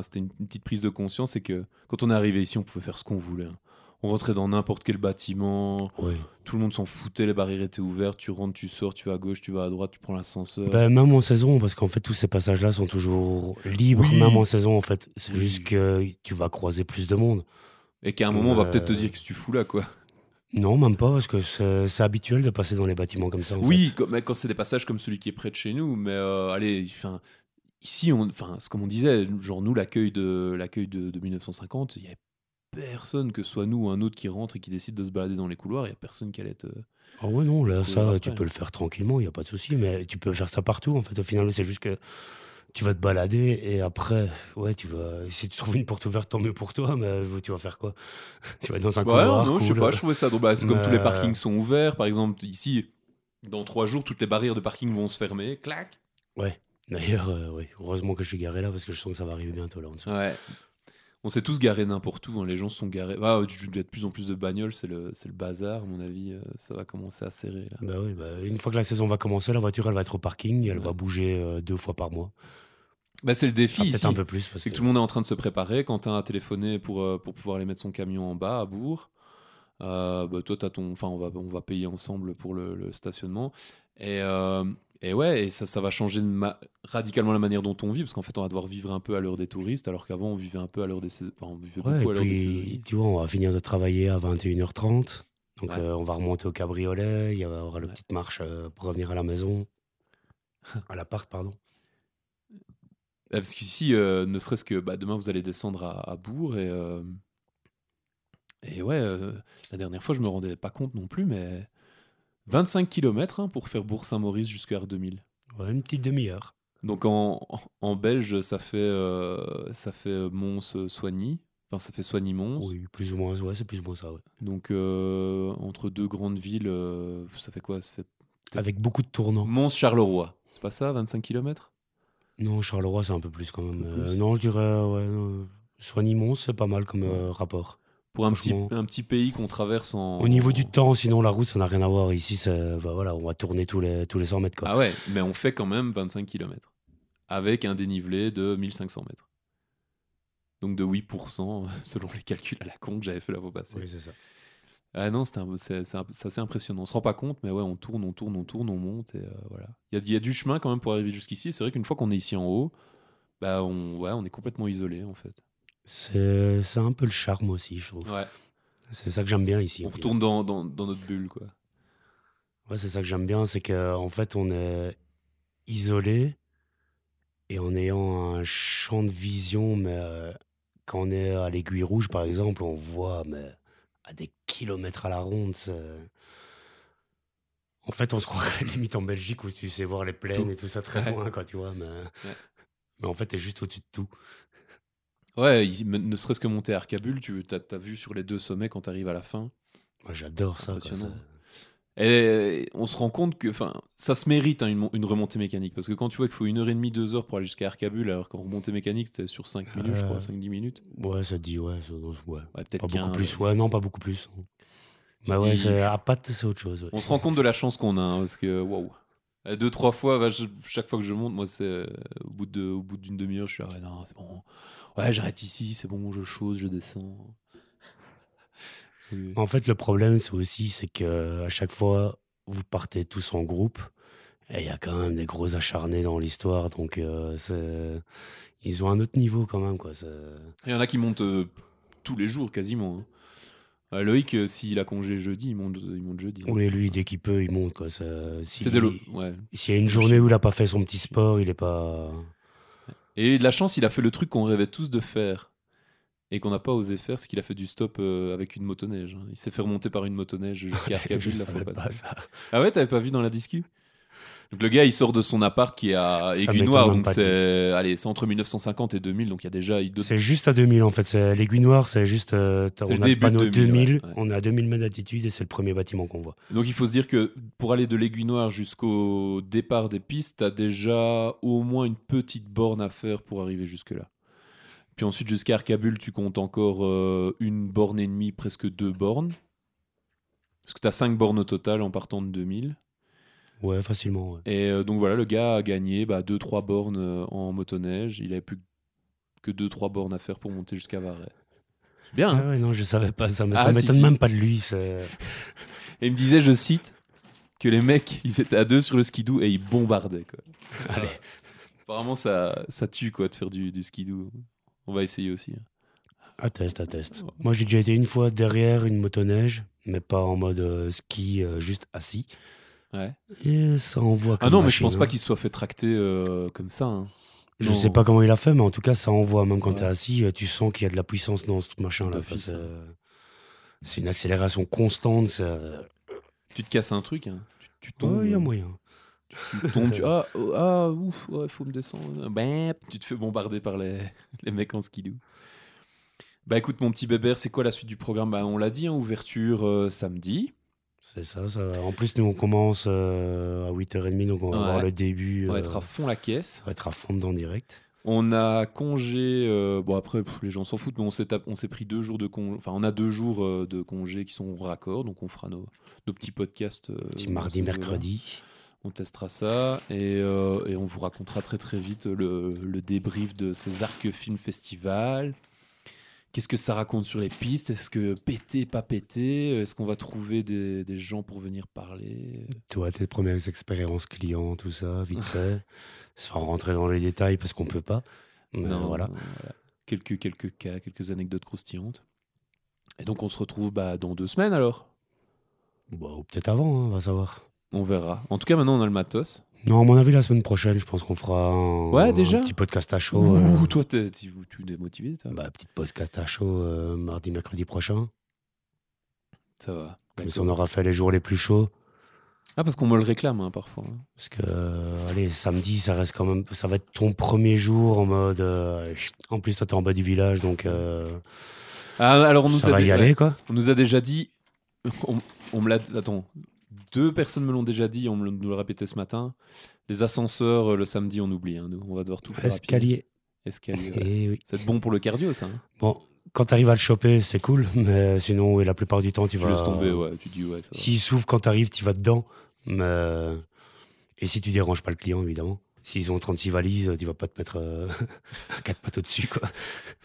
Speaker 1: c'était une, une petite prise de conscience, c'est que quand on est arrivé ici, on pouvait faire ce qu'on voulait. hein. On rentrait dans n'importe quel bâtiment,
Speaker 2: Oui.
Speaker 1: tout le monde s'en foutait, les barrières étaient ouvertes, tu rentres, tu sors, tu vas à gauche, tu vas à droite, tu prends l'ascenseur.
Speaker 2: Ben, même en saison, parce qu'en fait, tous ces passages-là sont toujours libres,
Speaker 1: Oui.
Speaker 2: même en saison, en fait. C'est
Speaker 1: Oui.
Speaker 2: juste que tu vas croiser plus de monde.
Speaker 1: Et qu'à un moment, on va
Speaker 2: Euh,
Speaker 1: peut-être te dire que tu fous là, quoi.
Speaker 2: Non, même pas, parce que c'est habituel de passer dans les bâtiments comme ça. en
Speaker 1: Oui,
Speaker 2: fait.
Speaker 1: quand, mais quand c'est des passages comme celui qui est près de chez nous, mais euh, allez, enfin, ici, on, enfin, comme on disait, genre nous, l'accueil de l'accueil de, de 1950, il y avait personne, que ce soit nous ou un autre qui rentre et qui décide de se balader dans les couloirs, il y a personne qui allait être.
Speaker 2: Ah ouais, non, là,
Speaker 1: Euh,
Speaker 2: ça,
Speaker 1: après.
Speaker 2: tu peux le faire tranquillement, il n'y a pas de souci, mais tu peux faire ça partout, en fait. Au final, c'est juste que tu vas te balader et après, ouais, tu vas. Si tu trouves une porte ouverte, tant mieux pour toi, mais tu vas faire quoi? (laughs) Tu vas être dans un
Speaker 1: Ouais,
Speaker 2: couloir.
Speaker 1: non, je sais
Speaker 2: cool.
Speaker 1: pas, je trouvais ça. Bah, c'est comme tous les
Speaker 2: Mais-
Speaker 1: parkings sont ouverts, par exemple, ici, dans trois jours, toutes les barrières de parking vont se fermer, clac.
Speaker 2: Ouais. D'ailleurs, euh, oui, heureusement que je suis garé là parce que je sens que ça va arriver bientôt là en dessous.
Speaker 1: Ouais. On s'est tous garés n'importe où. hein. Les gens sont garés. Ah, il y a de plus en plus de bagnoles. C'est le, le bazar, à mon avis. euh, Ça va commencer à serrer. Là.
Speaker 2: Bah oui, bah, une fois que la saison va commencer, la voiture elle va être au parking, elle
Speaker 1: Ouais.
Speaker 2: va bouger euh, deux fois par mois.
Speaker 1: Bah, c'est le défi
Speaker 2: Ah. Peut-être un peu plus parce
Speaker 1: C'est
Speaker 2: que
Speaker 1: que tout le monde est en train de se préparer. Quentin a téléphoné pour, euh, pour pouvoir aller mettre son camion en bas à Bourg. Euh, bah, toi, t'as ton... enfin, on, va, on va payer ensemble pour le, le stationnement. Et, euh, et ouais, et ça, ça va changer de ma- radicalement la manière dont on vit, parce qu'en fait, on va devoir vivre un peu à l'heure des touristes, alors qu'avant, on vivait un peu à l'heure des sais- enfin, on vivait
Speaker 2: Ouais,
Speaker 1: beaucoup
Speaker 2: et
Speaker 1: à l'heure des
Speaker 2: tu vois, on va finir de travailler à 21h30. Donc,
Speaker 1: Ouais.
Speaker 2: euh, on va remonter au cabriolet. Il y aura la
Speaker 1: Ouais.
Speaker 2: petite marche euh, pour revenir à la maison. (laughs) à l'appart, pardon.
Speaker 1: Ah, Parce qu'ici, euh, ne serait-ce que bah, demain, vous allez descendre à, à Bourg et. euh, et ouais, euh, la dernière fois, je me rendais pas compte non plus, mais 25 km pour faire Bourg-Saint-Maurice jusqu'à R2000.
Speaker 2: Ouais, une petite demi-heure.
Speaker 1: Donc en, en belge, ça fait, euh, ça fait Mons-Soigny. Enfin, ça fait Soigny-Mons.
Speaker 2: Oui, plus ou moins, ouais, c'est plus ou moins ça. ouais.
Speaker 1: Donc euh, entre deux grandes villes, euh, ça fait quoi? Ça fait
Speaker 2: Avec beaucoup de tournants.
Speaker 1: Mons-Charleroi. C'est pas ça, 25 km
Speaker 2: Non, Charleroi, c'est un peu plus quand même. Euh,
Speaker 1: plus.
Speaker 2: non, je dirais, ouais, euh, Soigny-Mons, c'est pas mal comme euh, rapport.
Speaker 1: Pour un petit, un petit pays qu'on traverse en.
Speaker 2: Au niveau du temps, sinon la route, ça n'a rien à voir. Ici, c'est- bah, voilà, on va tourner tous les, tous les 100 mètres. Quoi.
Speaker 1: Ah ouais, mais on fait quand même 25 km. Avec un dénivelé de 1500 mètres. Donc de 8% (laughs) selon les calculs à la con que j'avais fait la fois passée.
Speaker 2: Oui, c'est ça.
Speaker 1: Ah non, c'est assez impressionnant. On se rend pas compte, mais ouais, on tourne, on tourne, on tourne, on monte. Et euh, voilà. Il y a, y a du chemin quand même pour arriver jusqu'ici. C'est vrai qu'une fois qu'on est ici en haut, bah on, ouais, on est complètement isolé en fait.
Speaker 2: C'est un peu le charme aussi, je trouve.
Speaker 1: Ouais,
Speaker 2: C'est ça que j'aime bien ici.
Speaker 1: on retourne dans, dans, dans notre bulle, quoi.
Speaker 2: Ouais, c'est ça que j'aime bien, c'est qu'en en fait, on est isolé et en ayant un champ de vision, mais euh, quand on est à l'aiguille rouge, par exemple, on voit mais, à des kilomètres à la ronde. En fait, on se croirait (laughs) limite en Belgique où tu sais voir les plaines
Speaker 1: Tout.
Speaker 2: et tout ça très
Speaker 1: Ouais.
Speaker 2: loin, quoi, tu vois. Mais, mais en fait, t'es juste au-dessus de tout.
Speaker 1: Ouais, il- ne serait-ce que monter à Arcabul, tu as, vu sur les deux sommets quand tu arrives à la fin.
Speaker 2: Moi, j'adore ça. ça-
Speaker 1: Et on se rend compte que enfin, ça se mérite hein, une, mon- une remontée mécanique. Parce que quand tu vois qu'il faut une heure et demie, deux heures pour aller jusqu'à Arcabul, alors qu'en remontée mécanique, c'était sur 5 minutes, je crois,
Speaker 2: Euh,
Speaker 1: 5-10 minutes.
Speaker 2: Ouais, ça te dit, ouais. ça- ouais.
Speaker 1: Ouais, peut-être
Speaker 2: Pas
Speaker 1: 15.
Speaker 2: beaucoup plus. Ouais, non, pas beaucoup plus. Bah ouais,
Speaker 1: dis-
Speaker 2: à patte, c'est autre chose. ouais.
Speaker 1: On se rend compte de la chance qu'on a, hein, parce que waouh. Euh, Deux, trois fois, bah, je- chaque fois que je monte, moi, c'est euh, au bout de- d'une demi-heure, je suis là, ouais, non, c'est bon. Ouais, j'arrête ici, c'est bon, je chose, je descends. Oui.
Speaker 2: En fait, le problème, c'est aussi, c'est que à chaque fois, vous partez tous en groupe, et il y a quand même des gros acharnés dans l'histoire, donc euh, c'est- ils ont un autre niveau quand même, quoi.
Speaker 1: Il y en a qui montent euh, tous les jours, quasiment. hein. Euh, Loïc, euh, s'il a congé jeudi, il monte, il monte jeudi. hein.
Speaker 2: Oui, lui, dès qu'il peut, il monte, quoi. c'est-
Speaker 1: C'est
Speaker 2: s'il-
Speaker 1: de l'eau. Ouais.
Speaker 2: S'il y a une journée où il n'a pas fait son petit sport, il est pas.
Speaker 1: Et de la chance, il a fait le truc qu'on rêvait tous de faire et qu'on n'a pas osé faire, c'est qu'il a fait du stop euh, avec une motoneige. hein. Il s'est fait remonter par une motoneige jusqu'à (laughs)
Speaker 2: Je
Speaker 1: Arcabul la fois
Speaker 2: savais pas
Speaker 1: passée.
Speaker 2: ça.
Speaker 1: Ah ouais, t'avais pas vu dans la discu? Donc le gars, il sort de son appart qui est à
Speaker 2: Ça
Speaker 1: Aiguille
Speaker 2: m'étonne
Speaker 1: Noire,
Speaker 2: même
Speaker 1: donc c'est allez, c'est entre 1950 et 2000, donc il y a déjà eu d'autres-
Speaker 2: C'est juste à 2000 en fait. C'est l'aiguille noire, c'est juste. euh, on
Speaker 1: le
Speaker 2: a
Speaker 1: début de
Speaker 2: panneau
Speaker 1: 2000,
Speaker 2: 2000,
Speaker 1: ouais, ouais.
Speaker 2: on est à 2000 mètres d'altitude et c'est le premier bâtiment qu'on voit.
Speaker 1: Donc il faut se dire que pour aller de l'Aiguille Noire jusqu'au départ des pistes, t'as déjà au moins une petite borne à faire pour arriver jusque-là. Puis ensuite jusqu'à Arcabul, tu comptes encore euh, une borne et demie, presque deux bornes. Parce que t'as cinq bornes au total en partant de 2000.
Speaker 2: Ouais, facilement. ouais.
Speaker 1: Et euh, donc voilà, le gars a gagné 2-3 bornes euh, en motoneige. Il avait plus que 2-3 bornes à faire pour monter jusqu'à Varay. Bien. hein
Speaker 2: Ah ouais, non, je savais pas ça, mais
Speaker 1: Ah,
Speaker 2: ça
Speaker 1: si,
Speaker 2: m'étonne
Speaker 1: si.
Speaker 2: même pas de lui. (laughs)
Speaker 1: Et il me disait, je cite, que les mecs, ils étaient à deux sur le skidoo et ils bombardaient. Quoi. (laughs)
Speaker 2: Allez.
Speaker 1: Apparemment, ça, ça tue quoi, de faire du, du skidoo. On va essayer aussi. hein.
Speaker 2: Atteste, atteste. Moi, j'ai déjà été une fois derrière une motoneige, mais pas en mode euh, ski, euh, juste assis.
Speaker 1: Ouais.
Speaker 2: Et ça envoie comme
Speaker 1: Ah non, mais je
Speaker 2: machine,
Speaker 1: pense pas
Speaker 2: hein.
Speaker 1: qu'il se soit fait tracter euh, comme ça. hein.
Speaker 2: Je
Speaker 1: Non.
Speaker 2: sais pas comment il a fait, mais en tout cas, ça envoie. Même quand
Speaker 1: Ouais.
Speaker 2: t'es assis, euh, tu sens qu'il y a de la puissance dans ce machin-là.
Speaker 1: D'office,
Speaker 2: quoi, C'est c'est une accélération constante. ça-
Speaker 1: Tu te casses un truc, hein. tu, tu tombes.
Speaker 2: Ouais, il y a
Speaker 1: euh,
Speaker 2: moyen.
Speaker 1: tu tombes, tu- (laughs) ah, oh, ah, ouf, il faut me descendre. Ben, tu te fais bombarder par les, (laughs) les mecs en skidoo. Bah écoute, mon petit bébert, c'est quoi la suite du programme? Bah, On l'a dit, hein, ouverture euh, samedi.
Speaker 2: C'est ça, ça. En plus, nous, on commence euh, à 8h30, donc on va
Speaker 1: Ouais.
Speaker 2: voir le début.
Speaker 1: On va
Speaker 2: euh,
Speaker 1: être à fond la caisse.
Speaker 2: on va être à fond dedans direct.
Speaker 1: On a congé. euh, bon, après, pff, les gens s'en foutent, mais on s'est, tap- on s'est pris deux jours de congé. Enfin, on a deux jours euh, de congé qui sont raccords, donc on fera nos, nos petits podcasts. euh,
Speaker 2: Petit mardi, mercredi.
Speaker 1: On testera ça et, et on vous racontera très très vite le, le débrief de ces Arc Film Festival. Qu'est-ce que ça raconte sur les pistes? Est-ce que pété, pas pété Est-ce qu'on va trouver des, des gens pour venir parler?
Speaker 2: Toi, tes premières expériences clients, tout ça, vite (laughs) fait. Sans rentrer dans les détails parce qu'on peut pas. Mais
Speaker 1: Non,
Speaker 2: voilà.
Speaker 1: non, voilà. Quelques, quelques cas, quelques anecdotes croustillantes. Et donc on se retrouve bah, dans deux semaines alors?
Speaker 2: Bon, ou peut-être avant, hein, on va savoir.
Speaker 1: On verra. En tout cas, maintenant on a le matos.
Speaker 2: Non, à mon avis, la semaine prochaine, je pense qu'on fera un,
Speaker 1: Ouais, déjà
Speaker 2: un petit podcast à chaud.
Speaker 1: Ouh,
Speaker 2: euh,
Speaker 1: toi, t'es, tu, es démotivé, toi?
Speaker 2: Bah, petit podcast à chaud euh, mardi, mercredi prochain.
Speaker 1: Ça va.
Speaker 2: Comme ça, on aura fait les jours les plus chauds.
Speaker 1: Ah, parce qu'on me le réclame hein, parfois. hein.
Speaker 2: Parce que, euh, allez, samedi, ça reste quand même. Ça va être ton premier jour en mode. euh, en plus, toi, t'es en bas du village, donc. euh,
Speaker 1: Ah, alors on nous
Speaker 2: ça
Speaker 1: a
Speaker 2: va
Speaker 1: dé-
Speaker 2: y aller, quoi.
Speaker 1: On nous a déjà dit. On, on me l'a. Attends. Deux personnes me l'ont déjà dit, on me le- nous l'a répété ce matin. Les ascenseurs, euh, le samedi, on oublie. hein, nous. On va devoir tout faire.
Speaker 2: Escalier.
Speaker 1: Escalier. ouais.
Speaker 2: Eh oui.
Speaker 1: C'est bon pour le cardio, ça. hein.
Speaker 2: Bon, quand t'arrives à le choper, c'est cool, mais sinon, oui, la plupart du temps, tu
Speaker 1: Tu
Speaker 2: vas.
Speaker 1: tomber, ouais. Tu dis, ouais.
Speaker 2: S'il s'ouvre quand t'arrives, tu vas dedans. Mais... Et si tu déranges pas le client, évidemment. S'ils ont 36 valises, tu vas pas te mettre euh, (laughs) quatre pattes au-dessus, quoi.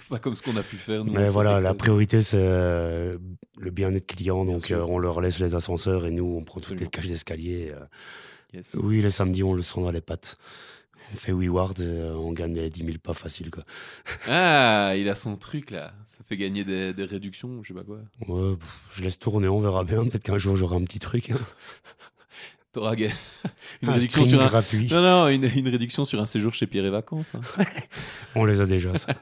Speaker 1: Pas comme ce qu'on a pu faire. Nous,
Speaker 2: Mais voilà, la priorité, c'est euh, le bien-être client.
Speaker 1: Bien
Speaker 2: Donc,
Speaker 1: sûr.
Speaker 2: euh, on leur laisse les ascenseurs et nous, on prend toutes les cages d'escalier. euh.
Speaker 1: Yes.
Speaker 2: Oui, les samedis, on le sent dans les pattes. On fait WeWard, on gagne les 10 000 pas facile, quoi. (laughs)
Speaker 1: Ah, il a son truc là. Ça fait gagner des, des réductions, je sais pas quoi.
Speaker 2: Ouais, je laisse tourner, on verra bien. Peut-être qu'un jour, j'aurai un petit truc. hein.
Speaker 1: T'auras (laughs) une
Speaker 2: Un
Speaker 1: réduction sur un.
Speaker 2: gratuit.
Speaker 1: Non, non, une, une réduction sur un séjour chez Pierre et Vacances. hein. (laughs)
Speaker 2: On les a déjà, ça.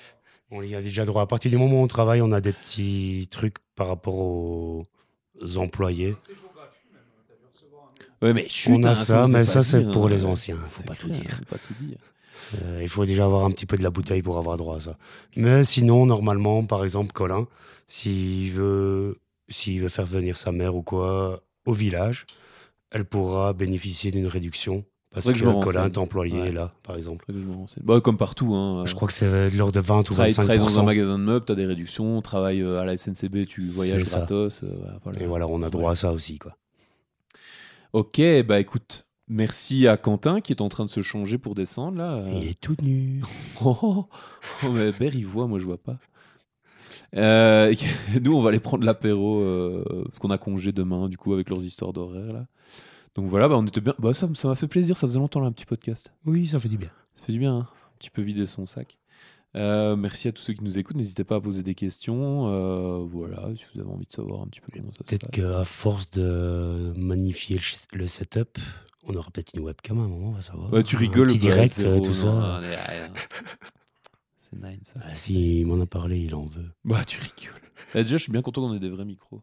Speaker 2: (laughs) on y a déjà droit. À partir du moment où on travaille, on a des petits trucs par rapport aux employés.
Speaker 1: Ouais, mais chut,
Speaker 2: on a
Speaker 1: hein,
Speaker 2: ça,
Speaker 1: on
Speaker 2: mais ça, c'est pour
Speaker 1: hein.
Speaker 2: les anciens. Faut tout dire.
Speaker 1: faut pas tout dire.
Speaker 2: Euh, il faut déjà avoir un petit peu de la bouteille pour avoir droit à ça. Mais sinon, normalement, par exemple, Colin, s'il veut, s'il veut faire venir sa mère ou quoi au village, elle pourra bénéficier d'une réduction. Parce que,
Speaker 1: que je
Speaker 2: Colin est employé
Speaker 1: Ouais.
Speaker 2: là, par exemple.
Speaker 1: Je. Bah, comme partout. Hein.
Speaker 2: Je crois que c'est de l'ordre de 20 ou
Speaker 1: Travaille,
Speaker 2: 25
Speaker 1: travaille dans un magasin de meubles, t'as des réductions. Travaille euh, à la SNCB, tu voyages gratos. euh, voilà.
Speaker 2: Et voilà, on a droit à ça aussi, quoi.
Speaker 1: Ok, bah écoute, merci à Quentin qui est en train de se changer pour descendre là. Euh,
Speaker 2: Il est tout nu. (laughs)
Speaker 1: Oh, oh, oh, mais Bert, il voit, moi je vois pas. Euh, (laughs) nous, on va aller prendre l'apéro euh, parce qu'on a congé demain, du coup, avec leurs histoires d'horaire là. Donc voilà, bah, on était bien. Bah, ça ça m'a fait plaisir, ça faisait longtemps là, un petit podcast.
Speaker 2: Oui, ça fait du bien.
Speaker 1: Ça fait du bien, hein. un petit peu vider son sac. Euh, merci à tous ceux qui nous écoutent. N'hésitez pas à poser des questions. Euh, voilà, si vous avez envie de savoir un petit peu comment ça se
Speaker 2: Peut-être qu'à force de magnifier le, setup, on aura peut-être une webcam à un moment, on va savoir.
Speaker 1: Ouais, tu
Speaker 2: Un
Speaker 1: rigoles.
Speaker 2: petit
Speaker 1: quoi,
Speaker 2: direct,
Speaker 1: zéro,
Speaker 2: tout
Speaker 1: non,
Speaker 2: ça.
Speaker 1: allez, allez. C'est nine ça.
Speaker 2: Ah, si, il m'en a parlé, il en veut.
Speaker 1: Bah, tu rigoles. Eh, déjà, je suis bien content qu'on ait des vrais micros.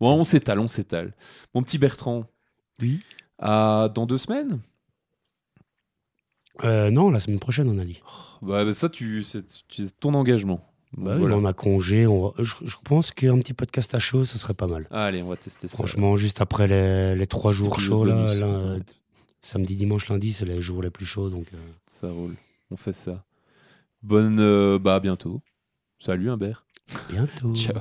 Speaker 1: Bon, on s'étale, on s'étale. Mon petit Bertrand,
Speaker 2: Oui.
Speaker 1: à dans deux semaines?
Speaker 2: Euh, non, la semaine prochaine, on a dit.
Speaker 1: bah, bah, Ça, tu, c'est tu- c'est ton engagement.
Speaker 2: Bah oui,
Speaker 1: voilà.
Speaker 2: On a congé. On va- je, je pense qu'un petit podcast à chaud, ce serait pas mal.
Speaker 1: Allez, on va tester ça.
Speaker 2: Franchement, juste après les, les trois jours chauds, là,
Speaker 1: Ouais.
Speaker 2: samedi, dimanche, lundi, c'est les jours les plus chauds. Donc, euh,
Speaker 1: Ça roule. On fait ça. Bonne. euh, bah, à bientôt. Salut, Humbert.
Speaker 2: bientôt. (laughs)
Speaker 1: Ciao.